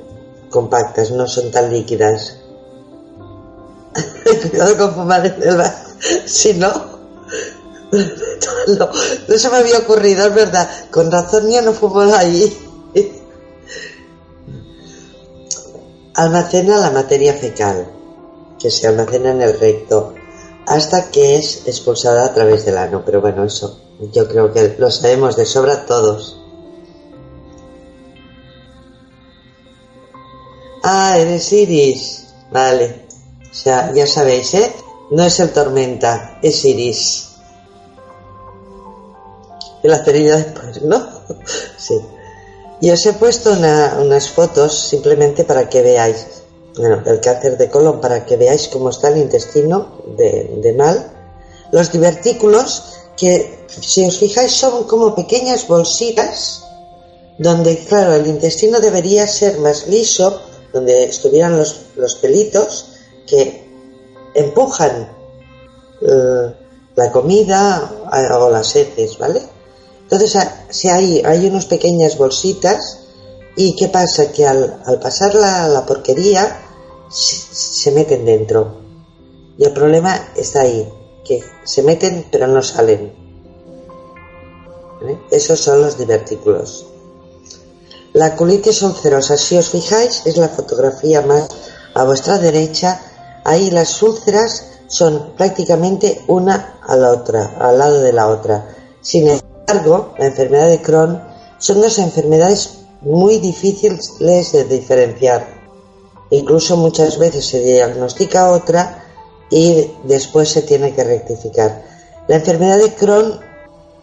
compactas, no son tan líquidas. [laughs] Cuidado con fumar en el bar. Si no, no, se me había ocurrido, es verdad. Con razón ya no fumo ahí. Almacena la materia fecal, que se almacena en el recto, hasta que es expulsada a través del ano. Pero bueno, eso yo creo que lo sabemos de sobra todos. Ah, eres Iris. Vale. O sea, ya sabéis, ¿eh? No es el tormenta, es Iris la cerilla después, ¿no? [laughs] sí. Y os he puesto unas fotos simplemente para que veáis, bueno, el cáncer de colon, para que veáis cómo está el intestino de, mal. Los divertículos, que si os fijáis son como pequeñas bolsitas, donde, claro, el intestino debería ser más liso, donde estuvieran los, pelitos que empujan eh, la comida o las heces, ¿vale? Entonces, si hay, hay unas pequeñas bolsitas y ¿qué pasa? Que al, pasar la, porquería se, meten dentro. Y el problema está ahí, que se meten pero no salen. Esos son los divertículos. La colitis ulcerosa, si os fijáis, es la fotografía más a vuestra derecha. Ahí las úlceras son prácticamente una a la otra, al lado de la otra. Sin embargo, la enfermedad de Crohn son dos enfermedades muy difíciles de diferenciar. Incluso muchas veces se diagnostica otra y después se tiene que rectificar. La enfermedad de Crohn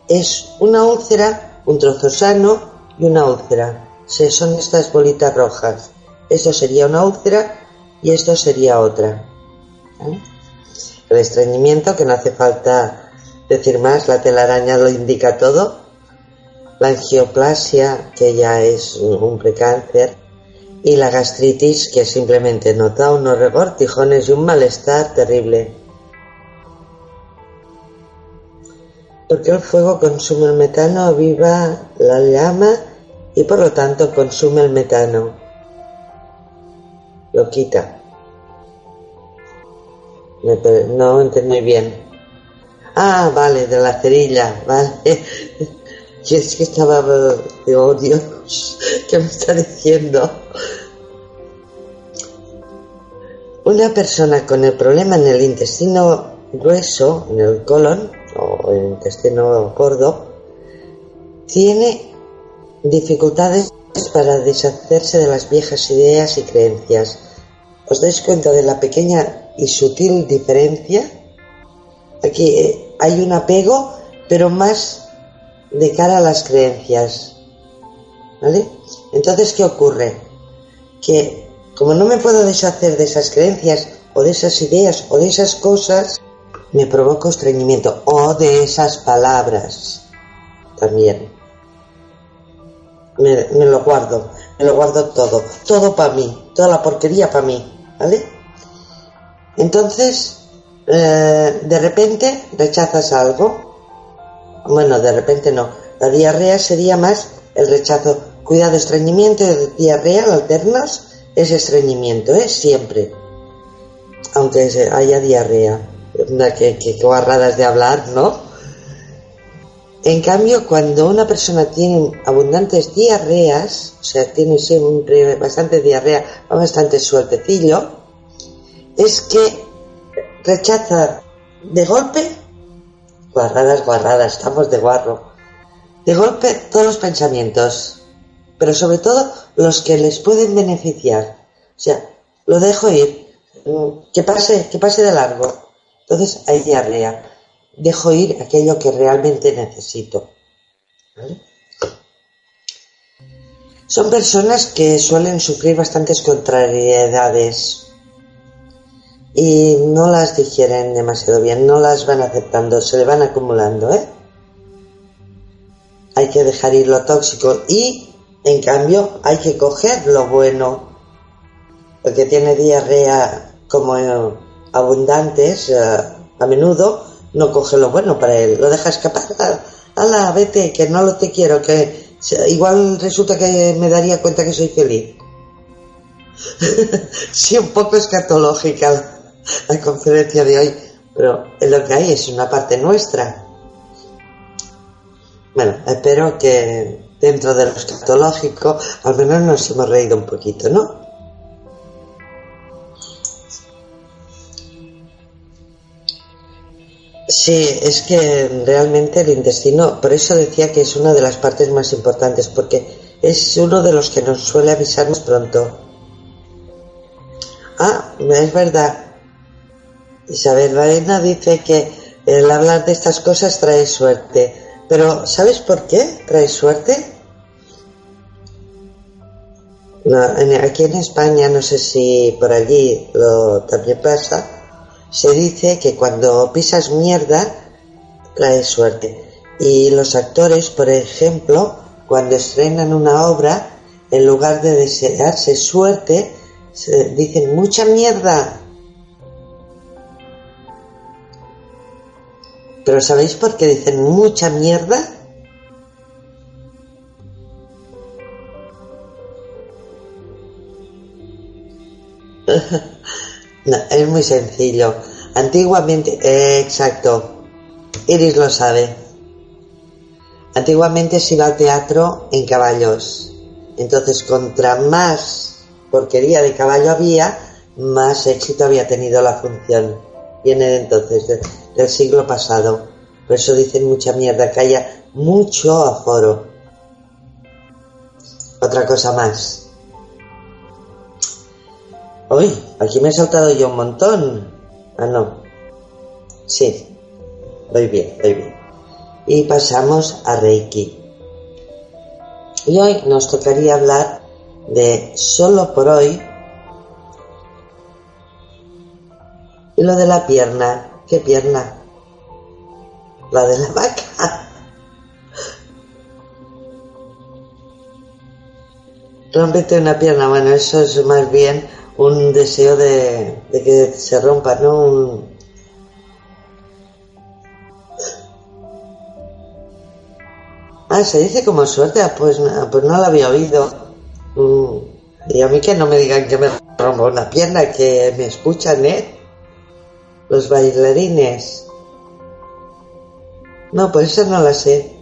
es una úlcera, un trozo sano y una úlcera. Son estas bolitas rojas. Esto sería una úlcera y esto sería otra. ¿Eh? El estreñimiento, que no hace falta decir más, la telaraña lo indica todo. La angioplasia, que ya es un precáncer. Y la gastritis, que simplemente nota unos rebortijones y un malestar terrible. Porque el fuego consume el metano, aviva la llama y por lo tanto consume el metano. Lo quita. No entendí bien. Ah, vale, de la cerilla, vale. [laughs] Y es que estaba, digo, oh Dios, [laughs] ¿qué me está diciendo? Una persona con el problema en el intestino grueso, en el colon o el intestino gordo, tiene dificultades para deshacerse de las viejas ideas y creencias. ¿Os dais cuenta de la pequeña y sutil diferencia? Aquí eh, hay un apego, pero más de cara a las creencias. ¿Vale? Entonces, ¿qué ocurre? Que como no me puedo deshacer de esas creencias o de esas ideas o de esas cosas, me provoco estreñimiento o de esas palabras también. Me, me, lo guardo, me lo guardo todo, todo para mí, toda la porquería para mí, ¿vale? Entonces, eh, de repente rechazas algo. Bueno, de repente no. La diarrea sería más el rechazo Cuidado, estreñimiento y diarrea alternas es estreñimiento, ¿eh? Siempre. Aunque haya diarrea. Que, que, que barradas de hablar, ¿no? En cambio, cuando una persona tiene abundantes diarreas, o sea, tiene siempre bastante diarrea, bastante sueltecillo, es que rechaza de golpe, guarradas, guarradas, estamos de guarro, de golpe todos los pensamientos, pero sobre todo los que les pueden beneficiar. O sea, lo dejo ir, mm, que pase, que pase de largo. Entonces hay diarrea. Dejo ir aquello que realmente necesito. Son personas que suelen sufrir bastantes contrariedades y no las digieren demasiado bien, no las van aceptando, se le van acumulando, ¿eh? Hay que dejar ir lo tóxico y, en cambio, hay que coger lo bueno. El que tiene diarrea como abundantes, eh, a menudo, no coge lo bueno para él, lo deja escapar. Ala, vete, que no lo te quiero, que igual resulta que me daría cuenta que soy feliz. [laughs] sí, un poco escatológica la conferencia de hoy, pero en lo que hay es una parte nuestra. Bueno, espero que dentro de lo escatológico al menos nos hemos reído un poquito, ¿no? Sí, es que realmente el intestino, por eso decía que es una de las partes más importantes, porque es uno de los que nos suele avisar más pronto. Ah, es verdad, Isabel Baena dice que el hablar de estas cosas trae suerte. Pero ¿sabes por qué trae suerte? aquí en España, no sé si por allí lo también pasa, se dice que cuando pisas mierda trae suerte. Y los actores, por ejemplo, cuando estrenan una obra, en lugar de desearse suerte, se dicen mucha mierda, Pero ¿sabéis por qué dicen mucha mierda? [laughs] no, es muy sencillo. Antiguamente, exacto, Iris lo sabe. Antiguamente se iba al teatro en caballos. Entonces, contra más porquería de caballo había, más éxito había tenido la función. Viene entonces del siglo pasado. Por eso dicen mucha mierda, que haya mucho aforo. Otra cosa más. Uy, aquí me he saltado yo un montón. Ah, no. Sí. Voy bien, voy bien. Y pasamos a Reiki. Y hoy nos tocaría hablar de solo por hoy lo de la pierna ¿Qué pierna? La de la vaca. Rompete una pierna, bueno, eso es más bien un deseo de, que se rompa, ¿no? Ah, se dice como suerte, ah, pues, ah, pues no la había oído. Mm, y a mí que no me digan que me rompo una pierna, que me escuchan, ¿eh? Los bailarines. No, por eso no la sé.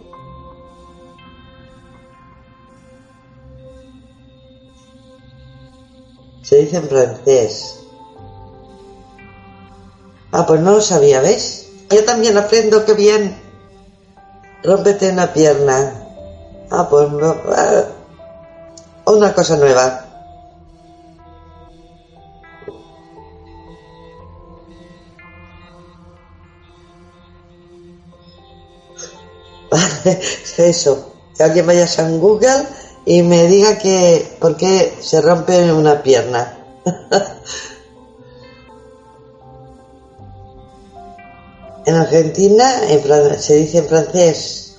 Se dice en francés. Ah, pues no lo sabía, ¿ves? Yo también aprendo, qué bien. Rómpete una pierna. Ah, pues ah, una cosa nueva. [laughs] Eso, que alguien vaya a Google y me diga que por qué se rompe una pierna. [laughs] en Argentina se dice en francés.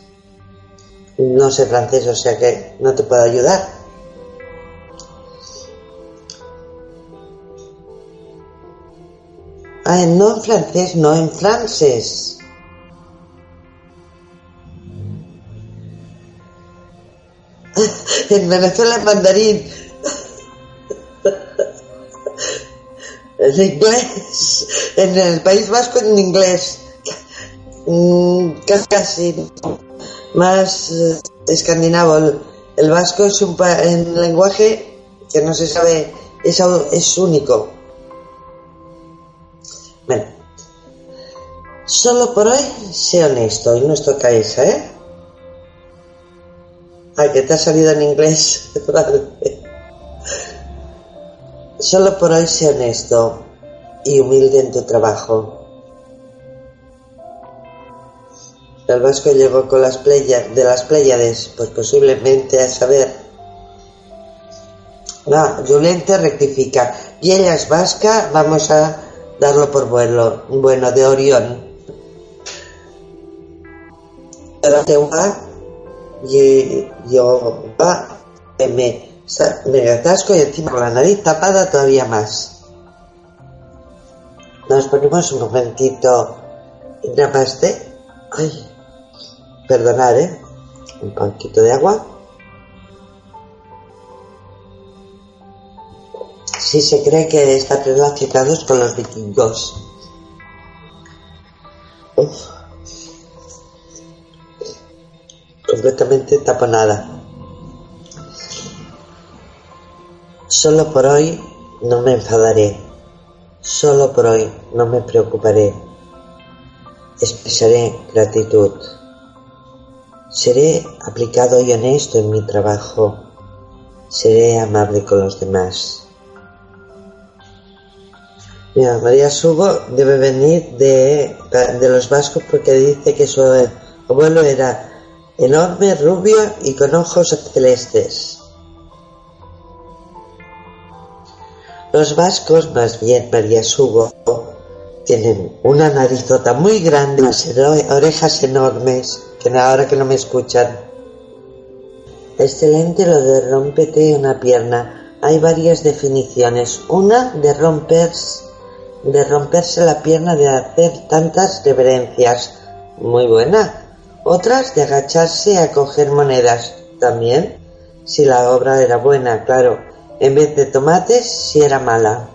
No sé francés, o sea que no te puedo ayudar. Ah, no en francés, no en francés. En Venezuela en mandarín. En inglés. En el País Vasco en inglés. Mm, casi más eh, escandinavo. El, vasco es un lenguaje que no se sabe, es, es único. Bueno, solo por hoy sé honesto y no os toca esa, ¿eh? Ay, que te ha salido en inglés. [laughs] Solo por hoy sé honesto y humilde en tu trabajo. El vasco llegó con las playas de las Pléyades, pues posiblemente a saber. No, Juliente rectifica. Y ella es vasca, vamos a darlo por bueno, bueno de Orión. Y yo va, me, me atasco y encima con la nariz tapada todavía más. Nos ponemos un momentito. Namaste. Ay, perdonad, ¿eh? Un poquito de agua. Si se cree que están relacionados con los vikingos. Uf. Completamente taponada. Solo por hoy no me enfadaré. Solo por hoy no me preocuparé. Expresaré gratitud. Seré aplicado y honesto en mi trabajo. Seré amable con los demás. Mira, María Sugo debe venir de, de los vascos porque dice que su abuelo era enorme, rubio y con ojos celestes. Los vascos, más bien María Sugo, tienen una narizota muy grande, orejas enormes, que ahora que no me escuchan. Excelente lo de rompete una pierna. Hay varias definiciones. Una de romperse, de romperse la pierna de hacer tantas reverencias. Muy buena. Otras de agacharse a coger monedas. También. Si la obra era buena, claro. En vez de tomates, si era mala.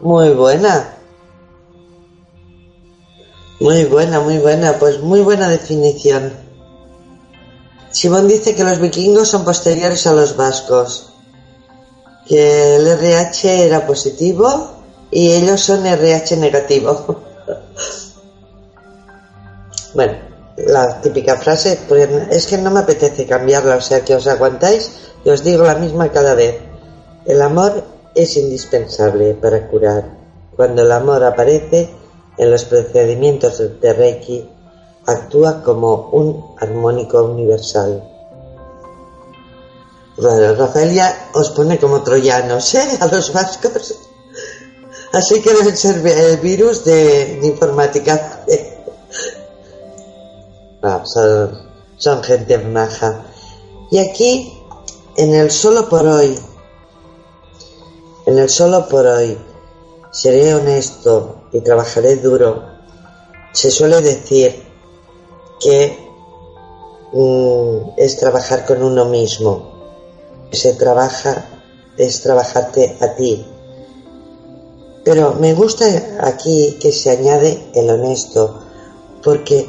Muy buena. Muy buena, muy buena, pues muy buena definición. Simón dice que los vikingos son posteriores a los vascos, que el RH era positivo y ellos son RH negativo. [laughs] bueno, la típica frase, pues es que no me apetece cambiarla, o sea que os aguantáis y os digo la misma cada vez. El amor es indispensable para curar. Cuando el amor aparece, en los procedimientos de Reiki actúa como un armónico universal. Rafaelia os pone como troyanos ¿eh? a los vascos. Así que deben ser el virus de, informática. Son, son gente maja. Y aquí, en el solo por hoy, en el solo por hoy, seré honesto y trabajaré duro. Se suele decir que mm, es trabajar con uno mismo. Se trabaja es trabajarte a ti. Pero me gusta aquí que se añade el honesto, porque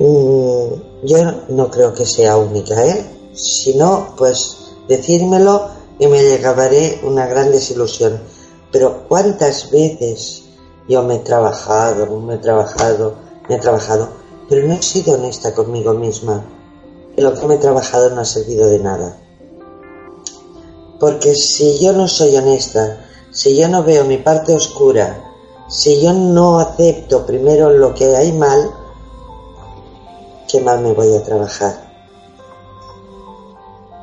mm, yo no creo que sea única, ¿eh? Si no, pues decírmelo y me llegaré una gran desilusión. Pero cuántas veces yo me he trabajado, me he trabajado, me he trabajado, pero no he sido honesta conmigo misma. Lo que me he trabajado no ha servido de nada. Porque si yo no soy honesta, si yo no veo mi parte oscura, si yo no acepto primero lo que hay mal, qué mal me voy a trabajar.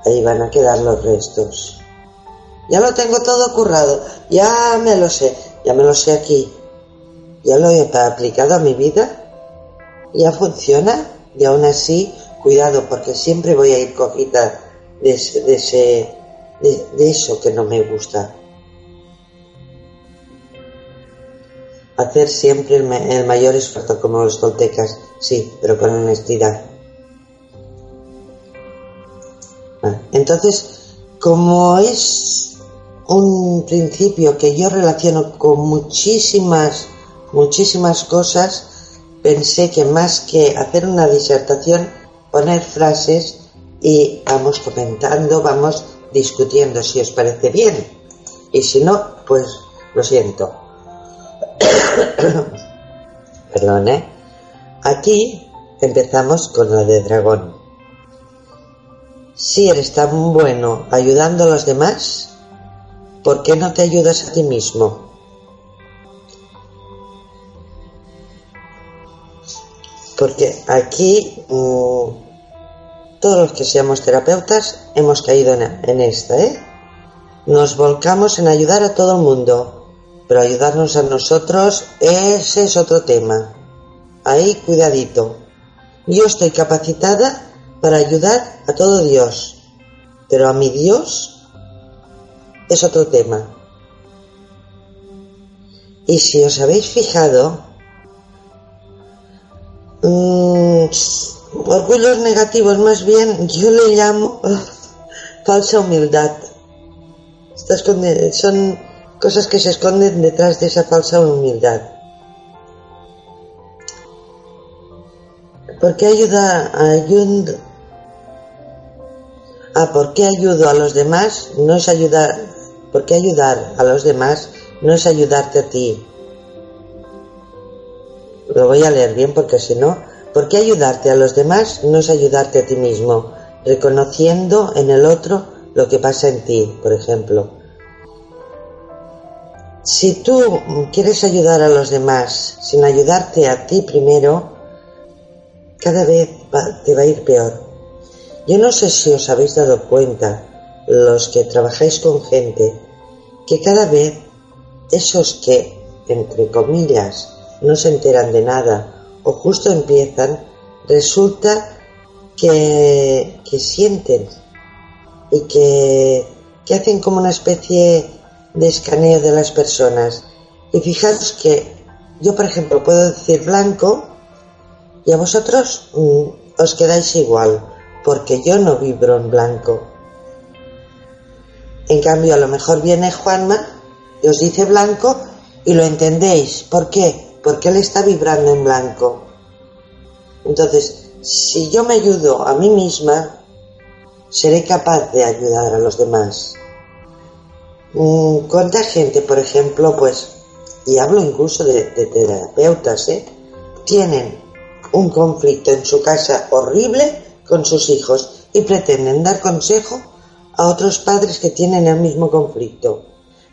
Ahí van a quedar los restos. Ya lo tengo todo currado, ya me lo sé, ya me lo sé aquí, ya lo he aplicado a mi vida, ya funciona y aún así, cuidado porque siempre voy a ir cojita de, ese, de, eso que no me gusta. Hacer siempre el, el mayor esfuerzo como los toltecas, sí, pero con honestidad. Entonces, como es un principio que yo relaciono con muchísimas, muchísimas cosas, pensé que más que hacer una disertación, poner frases y vamos comentando, vamos discutiendo si os parece bien. Y si no, pues lo siento. [coughs] Perdón, ¿eh? Aquí empezamos con la de dragón. Si eres tan bueno ayudando a los demás, ¿por qué no te ayudas a ti mismo? Porque aquí mm, todos los que seamos terapeutas hemos caído en, en esta, ¿eh? Nos volcamos en ayudar a todo el mundo, pero ayudarnos a nosotros, ese es otro tema. Ahí cuidadito. Yo estoy capacitada para ayudar a todo Dios, pero a mi Dios es otro tema. Y si os habéis fijado, mmm, orgullos negativos más bien yo le llamo [laughs] falsa humildad. son cosas que se esconden detrás de esa falsa humildad. ¿Por qué ayuda a ayud... Ah, ¿por qué ayudo a los demás? No es ayudar. ¿Por qué ayudar a los demás? No es ayudarte a ti. Lo voy a leer bien porque si no, ¿por qué ayudarte a los demás no es ayudarte a ti mismo? Reconociendo en el otro lo que pasa en ti, por ejemplo. Si tú quieres ayudar a los demás sin ayudarte a ti primero, cada vez te va a ir peor. Yo no sé si os habéis dado cuenta, los que trabajáis con gente, que cada vez esos que, entre comillas, no se enteran de nada o justo empiezan, resulta que, que sienten y que, que hacen como una especie de escaneo de las personas. Y fijaros que yo, por ejemplo, puedo decir blanco y a vosotros mm, os quedáis igual, porque yo no vibro en blanco. En cambio, a lo mejor viene Juanma y os dice blanco y lo entendéis. ¿Por qué? Porque él está vibrando en blanco. Entonces, si yo me ayudo a mí misma, seré capaz de ayudar a los demás. Mm, ¿Cuánta gente, por ejemplo, pues, y hablo incluso de, terapeutas, ¿eh? tienen un conflicto en su casa horrible con sus hijos y pretenden dar consejo a otros padres que tienen el mismo conflicto.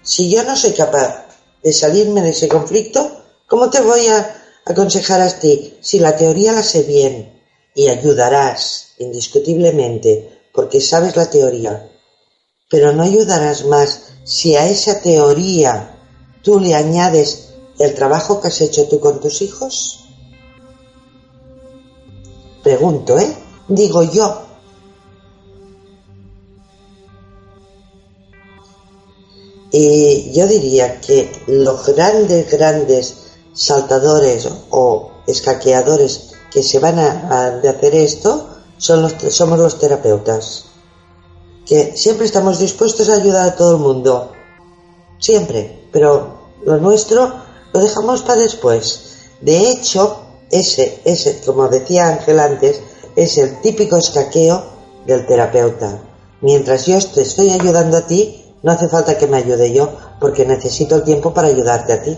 Si yo no soy capaz de salirme de ese conflicto, ¿cómo te voy a aconsejar a ti si la teoría la sé bien y ayudarás indiscutiblemente porque sabes la teoría, pero no ayudarás más si a esa teoría tú le añades el trabajo que has hecho tú con tus hijos? Pregunto, ¿eh? Digo yo. Y yo diría que los grandes, grandes saltadores o escaqueadores que se van a, de hacer esto son los, somos los terapeutas. Que siempre estamos dispuestos a ayudar a todo el mundo. Siempre. Pero lo nuestro lo dejamos para después. De hecho, ese, ese, como decía Ángel antes, es el típico escaqueo del terapeuta. Mientras yo te estoy ayudando a ti, no hace falta que me ayude yo, porque necesito el tiempo para ayudarte a ti.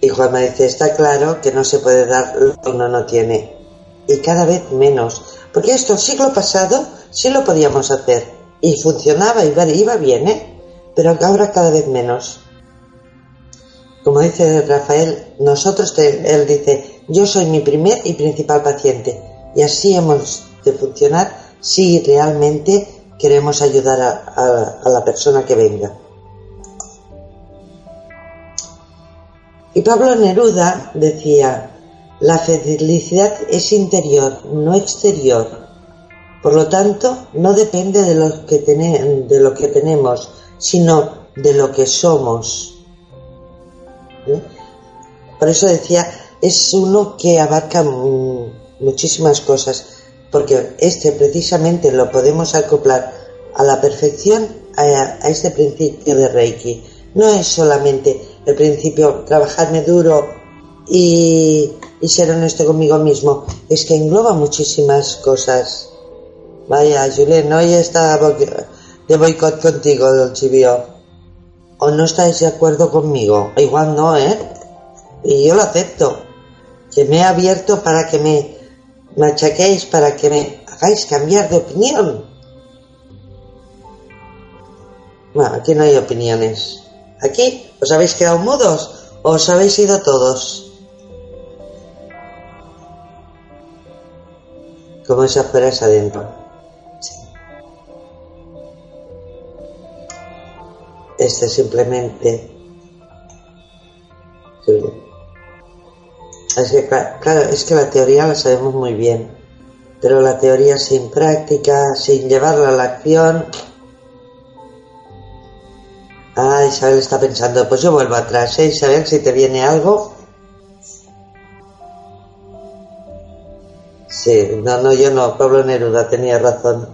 Y Juan me dice, está claro que no se puede dar lo que uno no tiene. Y cada vez menos. Porque esto el siglo pasado sí lo podíamos hacer. Y funcionaba, iba, iba bien, ¿eh? Pero ahora cada vez menos como dice Rafael, nosotros, él dice, yo soy mi primer y principal paciente. Y así hemos de funcionar si realmente queremos ayudar a, a la persona que venga. Y Pablo Neruda decía, la felicidad es interior, no exterior. Por lo tanto, no depende de lo que, tenemos, sino de lo que somos. Por eso decía, es uno que abarca muchísimas cosas, porque este precisamente lo podemos acoplar a la perfección a, este principio de Reiki. No es solamente el principio trabajarme duro y, y ser honesto conmigo mismo, es que engloba muchísimas cosas. Vaya, Julen, hoy está de boicot contigo, Don Chivio. ¿O no estáis de acuerdo conmigo? Igual no, ¿eh? Y yo lo acepto. Que me he abierto para que me machaquéis, para que me hagáis cambiar de opinión. Bueno, aquí no hay opiniones. Aquí os habéis quedado mudos o os habéis ido todos. Como esa fuera adentro. Este simplemente... Es que, claro, es que la teoría la sabemos muy bien, pero la teoría sin práctica, sin llevarla a la acción... Ah, Isabel está pensando, pues yo vuelvo atrás, ¿eh? Isabel, si te viene algo... Sí, no, no, yo no, Pablo Neruda tenía razón.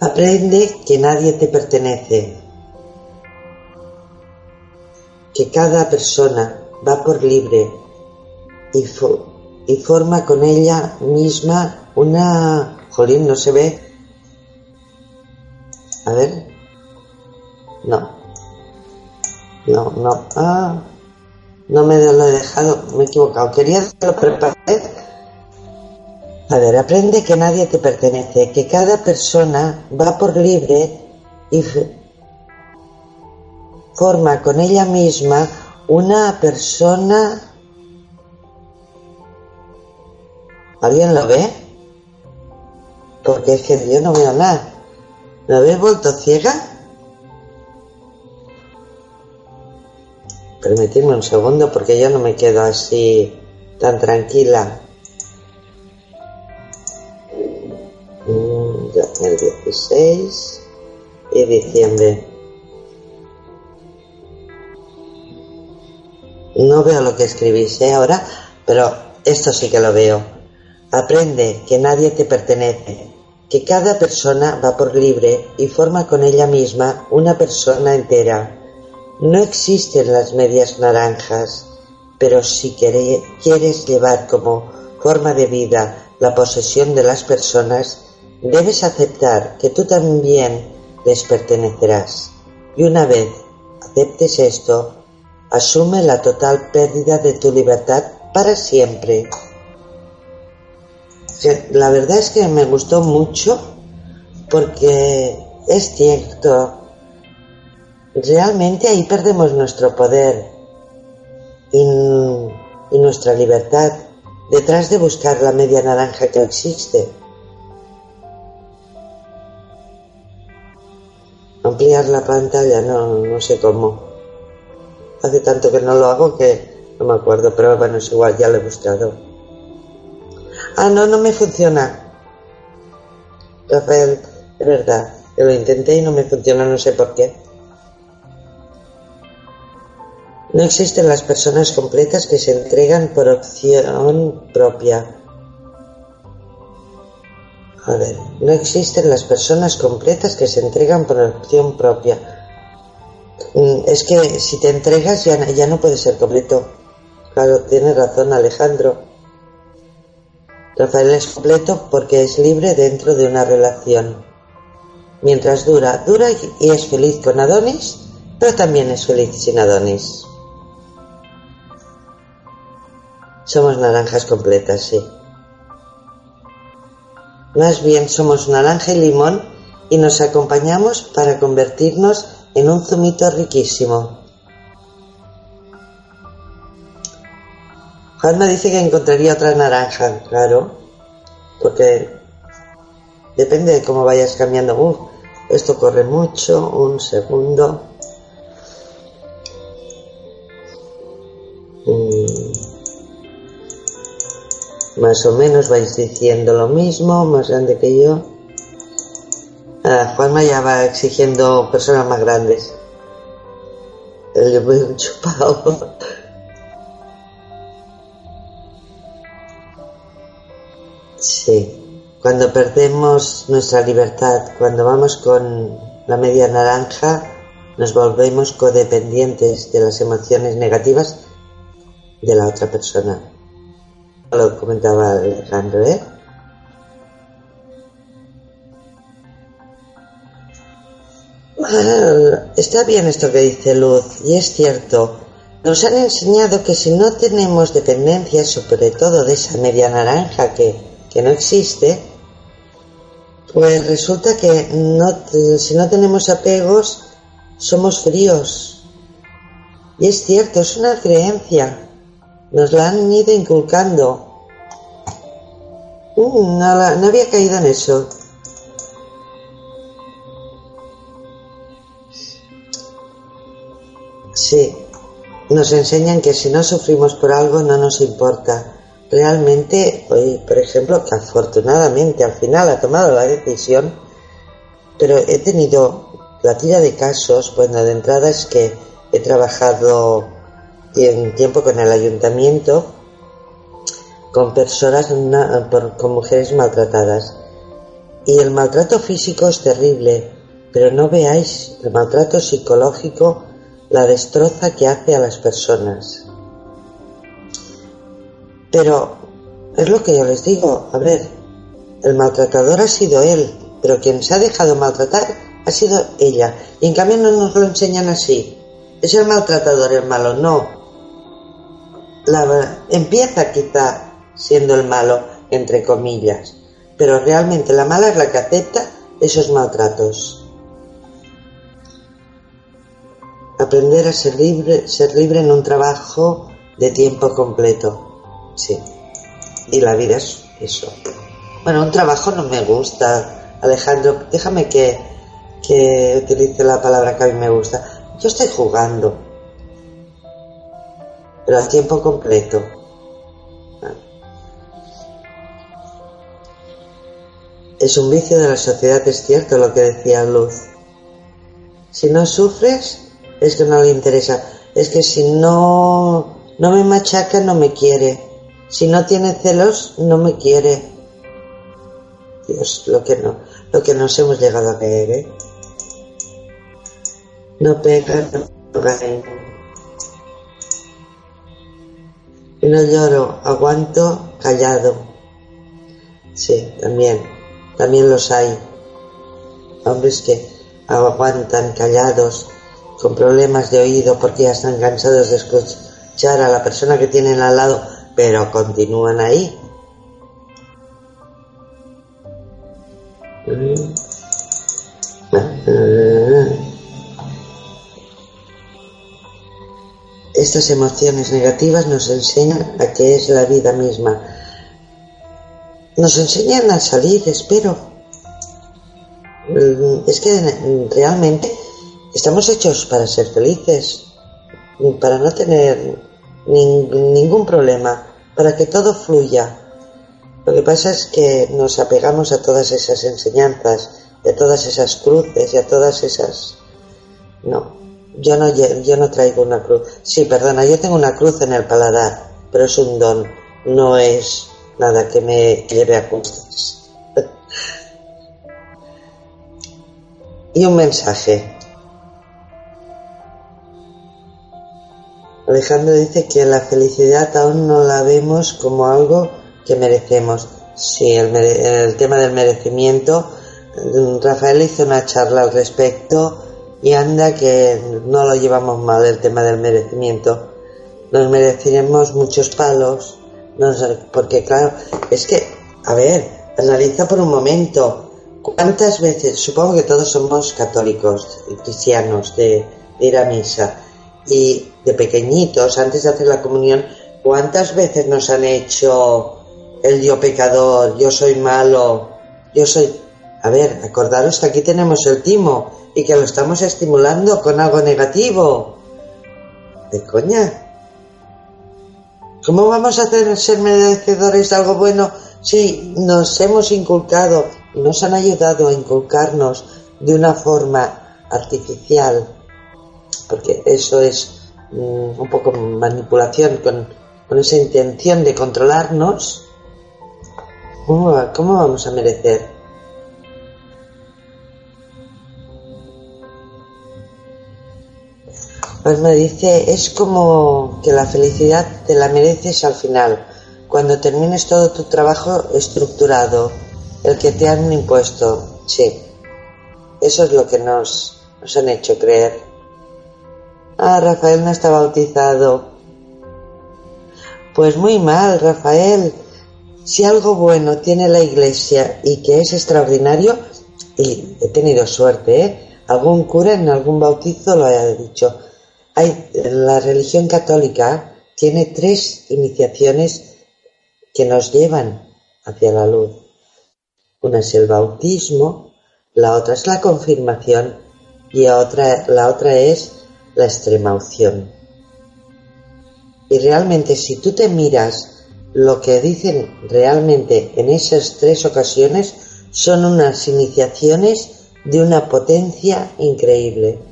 Aprende que nadie te pertenece, que cada persona va por libre y, y forma con ella misma una... Jolín, no se ve. A ver. No. No, no. Ah, no me lo he dejado. Me he equivocado. Quería que lo a ver, aprende que nadie te pertenece, que cada persona va por libre y forma con ella misma una persona... ¿Alguien lo ve? Porque es que yo no veo nada. ¿Me habéis vuelto ciega? Permitidme un segundo porque yo no me quedo así tan tranquila. El 16 y diciembre. No veo lo que escribís ¿eh? ahora, pero esto sí que lo veo. Aprende que nadie te pertenece, que cada persona va por libre y forma con ella misma una persona entera. No existen las medias naranjas, pero si quieres llevar como forma de vida la posesión de las personas, Debes aceptar que tú también les pertenecerás. Y una vez aceptes esto, asume la total pérdida de tu libertad para siempre. La verdad es que me gustó mucho porque es cierto, realmente ahí perdemos nuestro poder y, y nuestra libertad detrás de buscar la media naranja que existe. Ampliar la pantalla, no, no sé cómo. Hace tanto que no lo hago que no me acuerdo, pero bueno, es igual, ya lo he buscado. Ah, no, no me funciona. Rafael, es verdad, que lo intenté y no me funciona, no sé por qué. No existen las personas completas que se entregan por opción propia. A ver, no existen las personas completas que se entregan por opción propia. Mm, es que si te entregas ya, ya no puedes ser completo. Claro, tiene razón Alejandro. Rafael es completo porque es libre dentro de una relación. Mientras dura, dura y es feliz con Adonis, pero también es feliz sin Adonis. Somos naranjas completas, sí. Más bien somos naranja y limón y nos acompañamos para convertirnos en un zumito riquísimo. Juanma dice que encontraría otra naranja, claro, porque depende de cómo vayas cambiando. Esto corre mucho, un segundo. Más o menos vais diciendo lo mismo, más grande que yo. Ah, Juanma ya va exigiendo personas más grandes. El un chupado. Sí, cuando perdemos nuestra libertad, cuando vamos con la media naranja, nos volvemos codependientes de las emociones negativas de la otra persona. Lo comentaba Alejandro, ¿eh? Está bien esto que dice Luz, y es cierto. Nos han enseñado que si no tenemos dependencia, sobre todo de esa media naranja que, que no existe, pues resulta que no, si no tenemos apegos, somos fríos. Y es cierto, es una creencia. Nos la han ido inculcando. Mm, no, no había caído en eso. Sí, nos enseñan que si no sufrimos por algo no nos importa. Realmente, hoy, por ejemplo, que afortunadamente al final ha tomado la decisión, pero he tenido la tira de casos, bueno, de entrada es que he trabajado en tiempo con el ayuntamiento con personas, con mujeres maltratadas. Y el maltrato físico es terrible, pero no veáis el maltrato psicológico la destroza que hace a las personas. Pero es lo que yo les digo, a ver, el maltratador ha sido él, pero quien se ha dejado maltratar ha sido ella. Y en cambio no nos lo enseñan así. Es el maltratador el malo, no. La, empieza quizá siendo el malo, entre comillas, pero realmente la mala es la que acepta esos maltratos. Aprender a ser libre, ser libre en un trabajo de tiempo completo. Sí. Y la vida es eso. Bueno, un trabajo no me gusta. Alejandro, déjame que, que utilice la palabra que a mí me gusta. Yo estoy jugando. Pero a tiempo completo. Es un vicio de la sociedad, es cierto lo que decía Luz. Si no sufres, es que no le interesa. Es que si no, no me machaca, no me quiere. Si no tiene celos, no me quiere. Dios, lo que no, lo que nos hemos llegado a ver, ¿eh? No pega, no cae. No lloro, aguanto callado. Sí, también, también los hay. Hombres que aguantan callados con problemas de oído porque ya están cansados de escuchar a la persona que tienen al lado, pero continúan ahí. Estas emociones negativas nos enseñan a qué es la vida misma. Nos enseñan a salir, espero. Es que realmente Estamos hechos para ser felices, para no tener ningún problema, para que todo fluya. Lo que pasa es que nos apegamos a todas esas enseñanzas, y a todas esas cruces y a todas esas... No, yo no, yo no traigo una cruz. Sí, perdona, yo tengo una cruz en el paladar, pero es un don, no es nada que me lleve a costas. [laughs] y un mensaje. Alejandro dice que la felicidad aún no la vemos como algo que merecemos. Sí, el, el tema del merecimiento, Rafael hizo una charla al respecto y anda que no lo llevamos mal el tema del merecimiento. Nos mereceremos muchos palos, porque claro, es que, a ver, analiza por un momento, ¿cuántas veces, supongo que todos somos católicos y cristianos de ir a misa, y de pequeñitos, antes de hacer la comunión, ¿cuántas veces nos han hecho el yo pecador, yo soy malo, yo soy... A ver, acordaros que aquí tenemos el timo y que lo estamos estimulando con algo negativo. ¿De coña? ¿Cómo vamos a hacer ser merecedores de algo bueno si nos hemos inculcado y nos han ayudado a inculcarnos de una forma artificial? Porque eso es Mm, un poco manipulación con, esa intención de controlarnos. ¿Cómo, ¿Cómo vamos a merecer? Pues me dice, es como que la felicidad te la mereces al final, cuando termines todo tu trabajo estructurado, el que te han impuesto. Sí, eso es lo que nos, nos han hecho creer. Ah, Rafael no está bautizado. Pues muy mal, Rafael. Si algo bueno tiene la iglesia y que es extraordinario, y he tenido suerte, ¿eh? Algún cura en algún bautizo lo ha dicho. La religión católica tiene tres iniciaciones que nos llevan hacia la luz. Una es el bautismo, la otra es la confirmación y la otra es la extrema unción. Y realmente si tú te miras lo que dicen realmente en esas tres ocasiones son unas iniciaciones de una potencia increíble.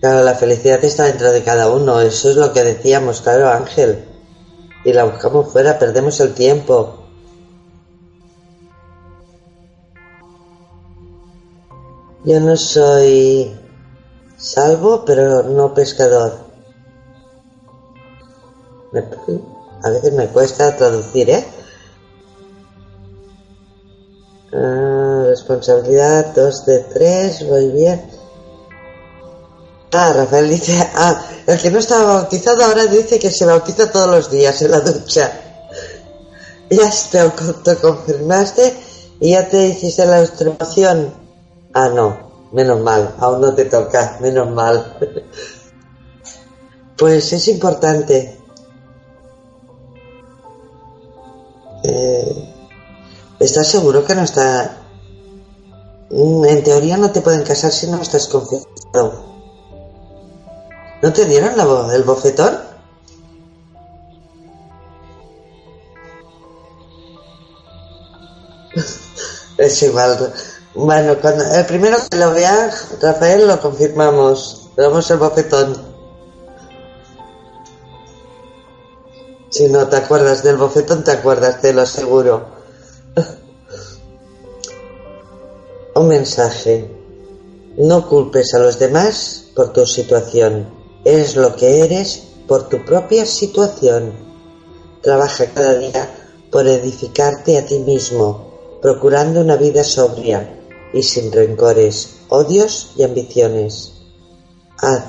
Claro, la felicidad está dentro de cada uno, eso es lo que decíamos, claro, Ángel. Y la buscamos fuera, perdemos el tiempo. Yo no soy salvo, pero no pescador. a veces me cuesta traducir, ¿eh? Ah, responsabilidad 2 de 3, muy bien. Ah, Rafael dice, ah, el que no estaba bautizado ahora dice que se bautiza todos los días en la ducha. [laughs] Ya te, te confirmaste y ya te hiciste la extremación. Ah, no, menos mal, aún no te toca, menos mal. [laughs] Pues es importante Eh, ¿Estás seguro que no está... Mm, en teoría no te pueden casar si no estás confesado. ¿No te dieron la, el bofetón? [laughs] es igual. Bueno, cuando, el primero que lo vea, Rafael, lo confirmamos. Le damos el bofetón. Si no te acuerdas del bofetón, te acuerdas, te lo aseguro. [laughs] Un mensaje. No culpes a los demás por tu situación. Eres lo que eres por tu propia situación. Trabaja cada día por edificarte a ti mismo, procurando una vida sobria y sin rencores, odios y ambiciones. Haz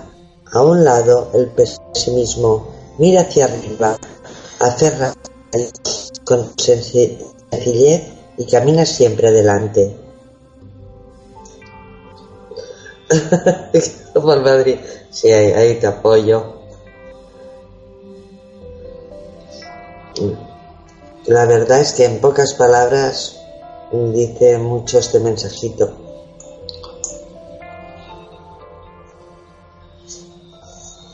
a un lado el pesimismo, mira hacia arriba aferra con sencillez y camina siempre adelante. [laughs] Por Madrid, sí, ahí, te apoyo. La verdad es que en pocas palabras dice mucho este mensajito.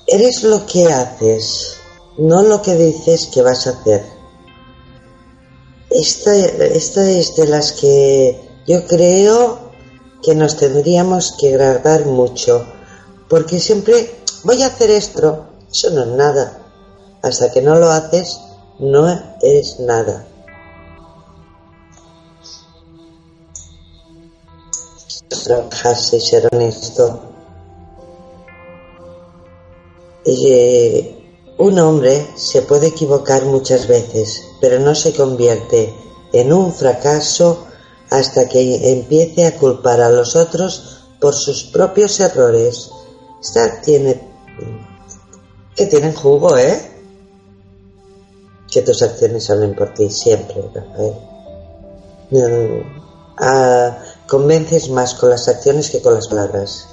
Eres lo que haces no lo que dices que vas a hacer. Esta, esta es de las que yo creo que nos tendríamos que agradar mucho, porque siempre voy a hacer esto, eso no es nada. Hasta que no lo haces, no es nada. Trabajarse y ser honesto. Y, un hombre se puede equivocar muchas veces, pero no se convierte en un fracaso hasta que empiece a culpar a los otros por sus propios errores. Esta tiene... que tienen jugo, ¿eh? Que tus acciones hablen por ti siempre, Rafael. Ah, convences más con las acciones que con las palabras.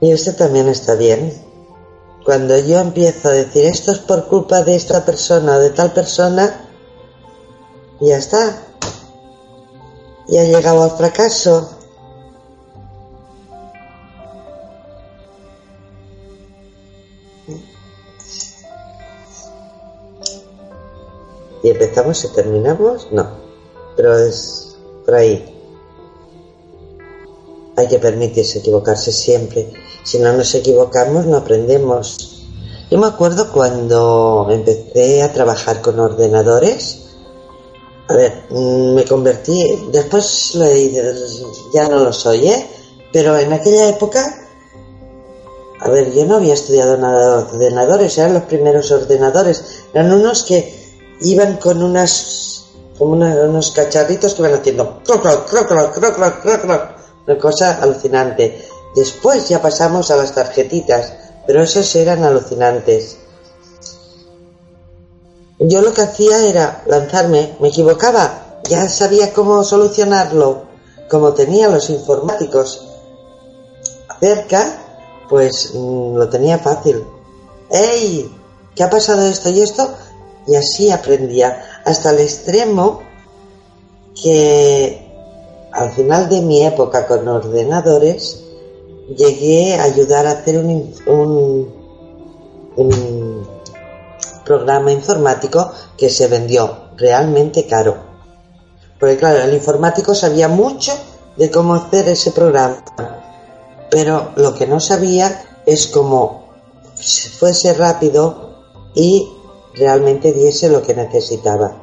Y este también está bien. Cuando yo empiezo a decir esto es por culpa de esta persona o de tal persona, ya está. Y ha llegado al fracaso. Y empezamos y terminamos, no. Pero es por ahí. hay que permitirse equivocarse siempre. Si no nos equivocamos, no aprendemos. Yo me acuerdo cuando empecé a trabajar con ordenadores, a ver, mm, me convertí, después ya no lo soy, ¿eh? Pero en aquella época, a ver, yo no había estudiado nada de ordenadores, eran los primeros ordenadores, eran unos que iban con unas, como unos cacharritos que iban haciendo una cosa alucinante. Después ya pasamos a las tarjetitas, pero esos eran alucinantes. Yo lo que hacía era lanzarme, me equivocaba, ya sabía cómo solucionarlo, como tenía los informáticos cerca, pues mm, lo tenía fácil. ¡Ey! ¿Qué ha pasado esto y esto? Y así aprendía, hasta el extremo que al final de mi época con ordenadores llegué a ayudar a hacer un, un programa informático que se vendió realmente caro. Porque claro, el informático sabía mucho de cómo hacer ese programa, pero lo que no sabía es cómo fuese rápido y realmente diese lo que necesitaba.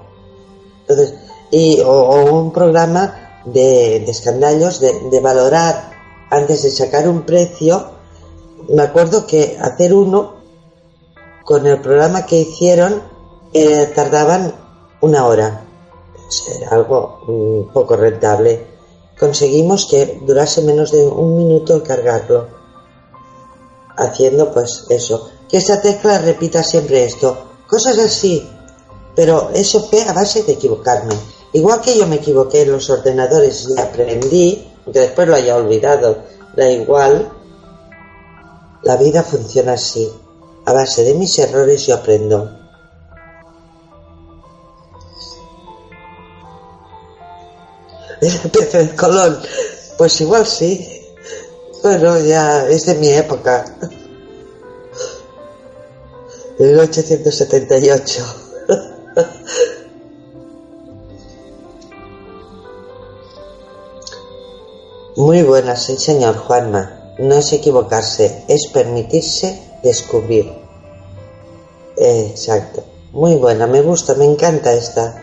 Entonces, y, o, un programa de, de escandallos, de, valorar antes de sacar un precio. Me acuerdo que hacer uno con el programa que hicieron eh, tardaban una hora. algo un poco rentable. Conseguimos que durase menos de un minuto el cargarlo. Haciendo pues eso. Que esta tecla repita siempre esto. Cosas así. Pero eso fue a base de equivocarme. Igual que yo me equivoqué en los ordenadores y aprendí, aunque después lo haya olvidado, da igual, la vida funciona así. A base de mis errores yo aprendo. [laughs] El de Colón, pues igual sí, pero ya es de mi época. 1878. [laughs] Muy buenas, sí, señor Juanma. No es equivocarse, es permitirse descubrir. exacto. Muy buena, me gusta, me encanta esta.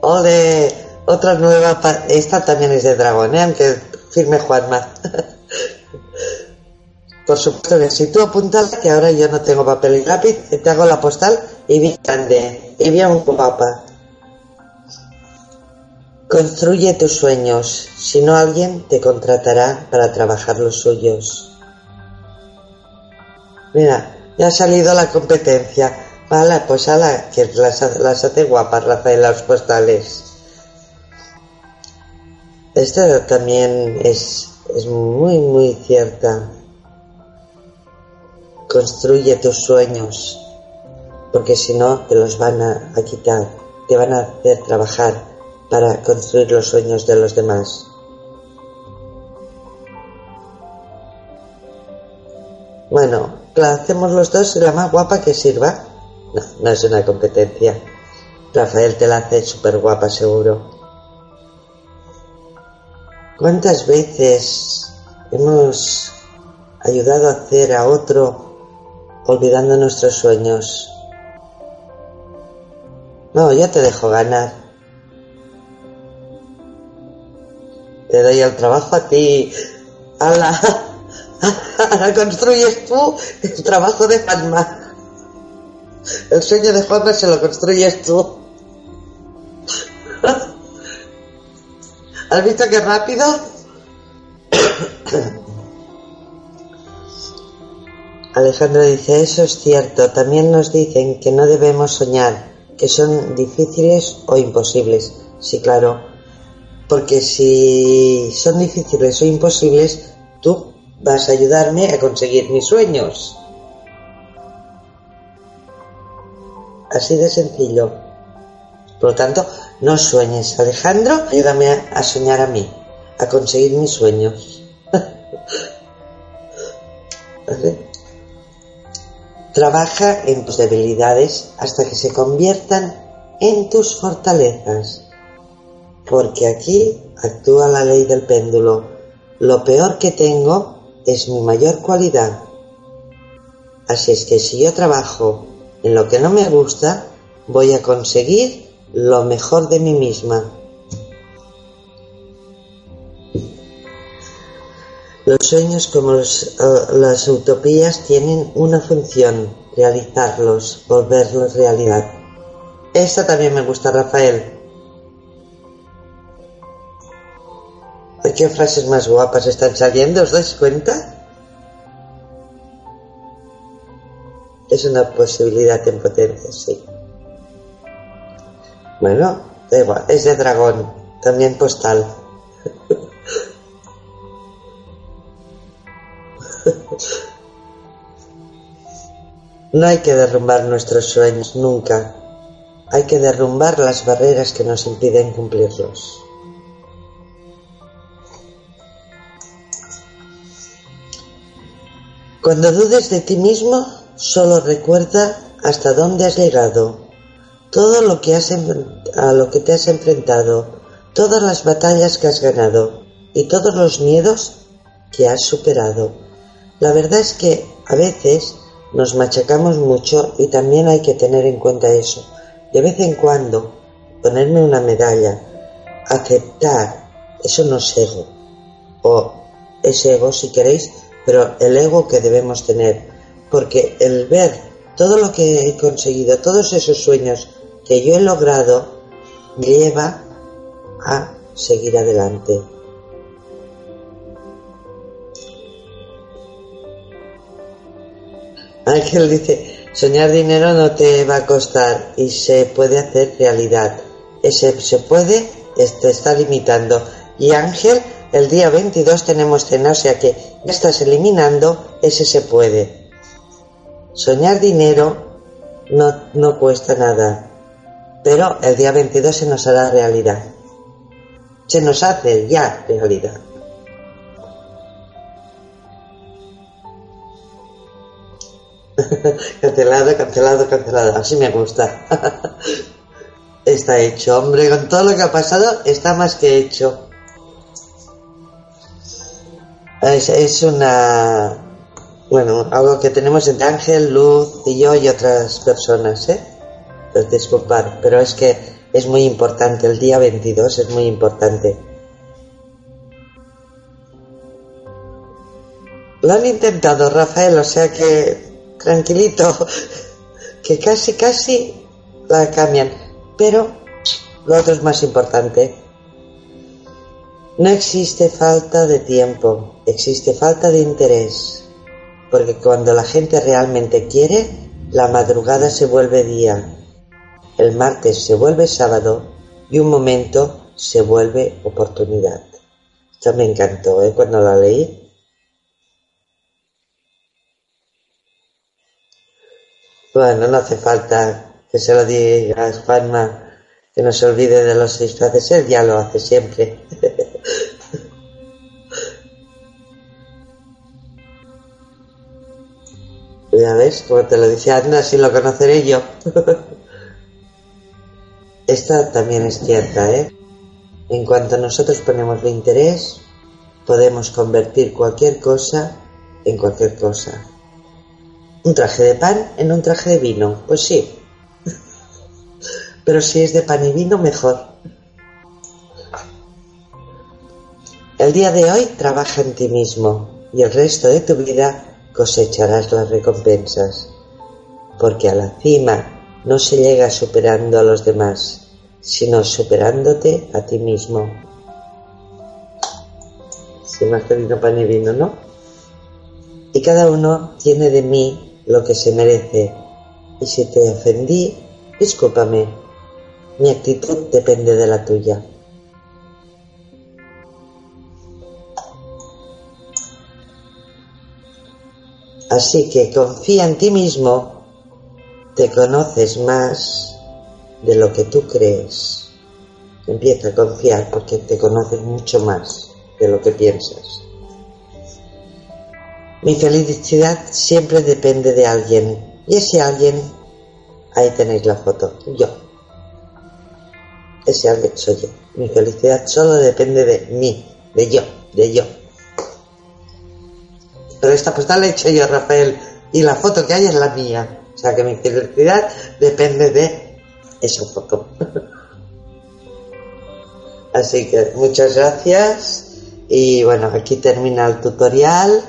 Ole, otra nueva. Esta también es de dragón, ¿eh? aunque firme Juanma. [laughs] Por supuesto que si tú apuntas que ahora yo no tengo papel y lápiz, te hago la postal y bien grande, y bien un papa. Construye tus sueños, si no alguien te contratará para trabajar los suyos. Mira, ya ha salido la competencia. Vale, pues a la que las, hace guapas Rafael las postales. Esta también es, es muy, muy cierta. Construye tus sueños, porque si no te los van a quitar, te van a hacer trabajar para construir los sueños de los demás. Bueno, la hacemos los dos y la más guapa que sirva. No, no es una competencia. Rafael te la hace súper guapa, seguro. ¿Cuántas veces hemos ayudado a hacer a otro olvidando nuestros sueños? No, ya te dejo ganar. Te doy el trabajo a ti. Ahora, [laughs] construyes tú el trabajo de Juanma. El sueño de Juanma se lo construyes tú. [laughs] ¿Has visto qué rápido? [coughs] Alejandro dice, eso es cierto. También nos dicen que no debemos soñar, que son difíciles o imposibles. Sí, claro porque si son difíciles o imposibles, tú vas a ayudarme a conseguir mis sueños. Así de sencillo. Por lo tanto, no sueñes, Alejandro, ayúdame a, soñar a mí, a conseguir mis sueños. [laughs] Trabaja en tus debilidades hasta que se conviertan en tus fortalezas porque aquí actúa la ley del péndulo. lo peor que tengo es mi mayor cualidad. Así es que si yo trabajo en lo que no me gusta, voy a conseguir lo mejor de mí misma. Los sueños como eh, las utopías tienen una función, realizarlos, volverlos realidad. Esta también me gusta, Rafael. ¿Qué frases más guapas están saliendo? ¿Os dais cuenta? Es una posibilidad en potencia, sí. Bueno, da igual, es de dragón, también postal. [laughs] No hay que derrumbar nuestros sueños nunca. Hay que derrumbar las barreras que nos impiden cumplirlos. Cuando dudes de ti mismo, solo recuerda hasta dónde has llegado, todo lo que has a lo que te has enfrentado, todas las batallas que has ganado y todos los miedos que has superado. La verdad es que a veces nos machacamos mucho y también hay que tener en cuenta eso. De vez en cuando ponerme una medalla, aceptar, eso no es ego. O es ego si queréis, pero el ego que debemos tener. Porque el ver todo lo que he conseguido, todos esos sueños que yo he logrado, me lleva a seguir adelante. Ángel dice, soñar dinero no te va a costar y se puede hacer realidad. Ese se puede, te está limitando. Y Ángel, el día 22 tenemos cena, o sea que ya estás eliminando ese se puede. Soñar dinero no, no cuesta nada, pero el día 22 se nos hará realidad. Se nos hace ya realidad. [laughs] cancelado, cancelado, cancelado. Así me gusta. [laughs] está hecho, hombre. Con todo lo que ha pasado, está más que hecho. Es, una. Bueno, algo que tenemos entre Ángel, Luz y yo y otras personas, ¿eh? Pues disculpar, pero es que es muy importante. El día 22 es muy importante. Lo han intentado, Rafael, o sea que tranquilito, [laughs] que casi, casi la cambian. Pero lo otro es más importante. No existe falta de tiempo, existe falta de interés. Porque cuando la gente realmente quiere, la madrugada se vuelve día, el martes se vuelve sábado y un momento se vuelve oportunidad. Esto me encantó ¿eh? cuando la leí. Bueno, no hace falta que se lo digas, Juanma, que no se olvide de los disfraces, él ya lo hace siempre. [laughs] ya ves, como te lo dice Anda, si lo conoceré yo. [laughs] Esta también es cierta, ¿eh? En cuanto nosotros ponemos el interés, podemos convertir cualquier cosa en cualquier cosa. ¿Un traje de pan en un traje de vino? Pues sí. Pero si es de pan y vino, mejor. El día de hoy trabaja en ti mismo y el resto de tu vida cosecharás las recompensas, porque a la cima no se llega superando a los demás, sino superándote a ti mismo. Si me has pedido pan y vino, ¿no? Y cada uno tiene de mí lo que se merece. Y si te ofendí, discúlpame. Mi actitud depende de la tuya. Así que confía en ti mismo, te conoces más de lo que tú crees. Empieza a confiar porque te conoces mucho más de lo que piensas. Mi felicidad siempre depende de alguien. Y ese alguien, ahí tenéis la foto, yo. Ese alguien soy yo. Mi felicidad solo depende de mí, de yo, de yo. Pero esta postal la he hecho yo, Rafael, y la foto que hay es la mía. O sea que mi felicidad depende de esa foto. [laughs] Así que muchas gracias y bueno, aquí termina el tutorial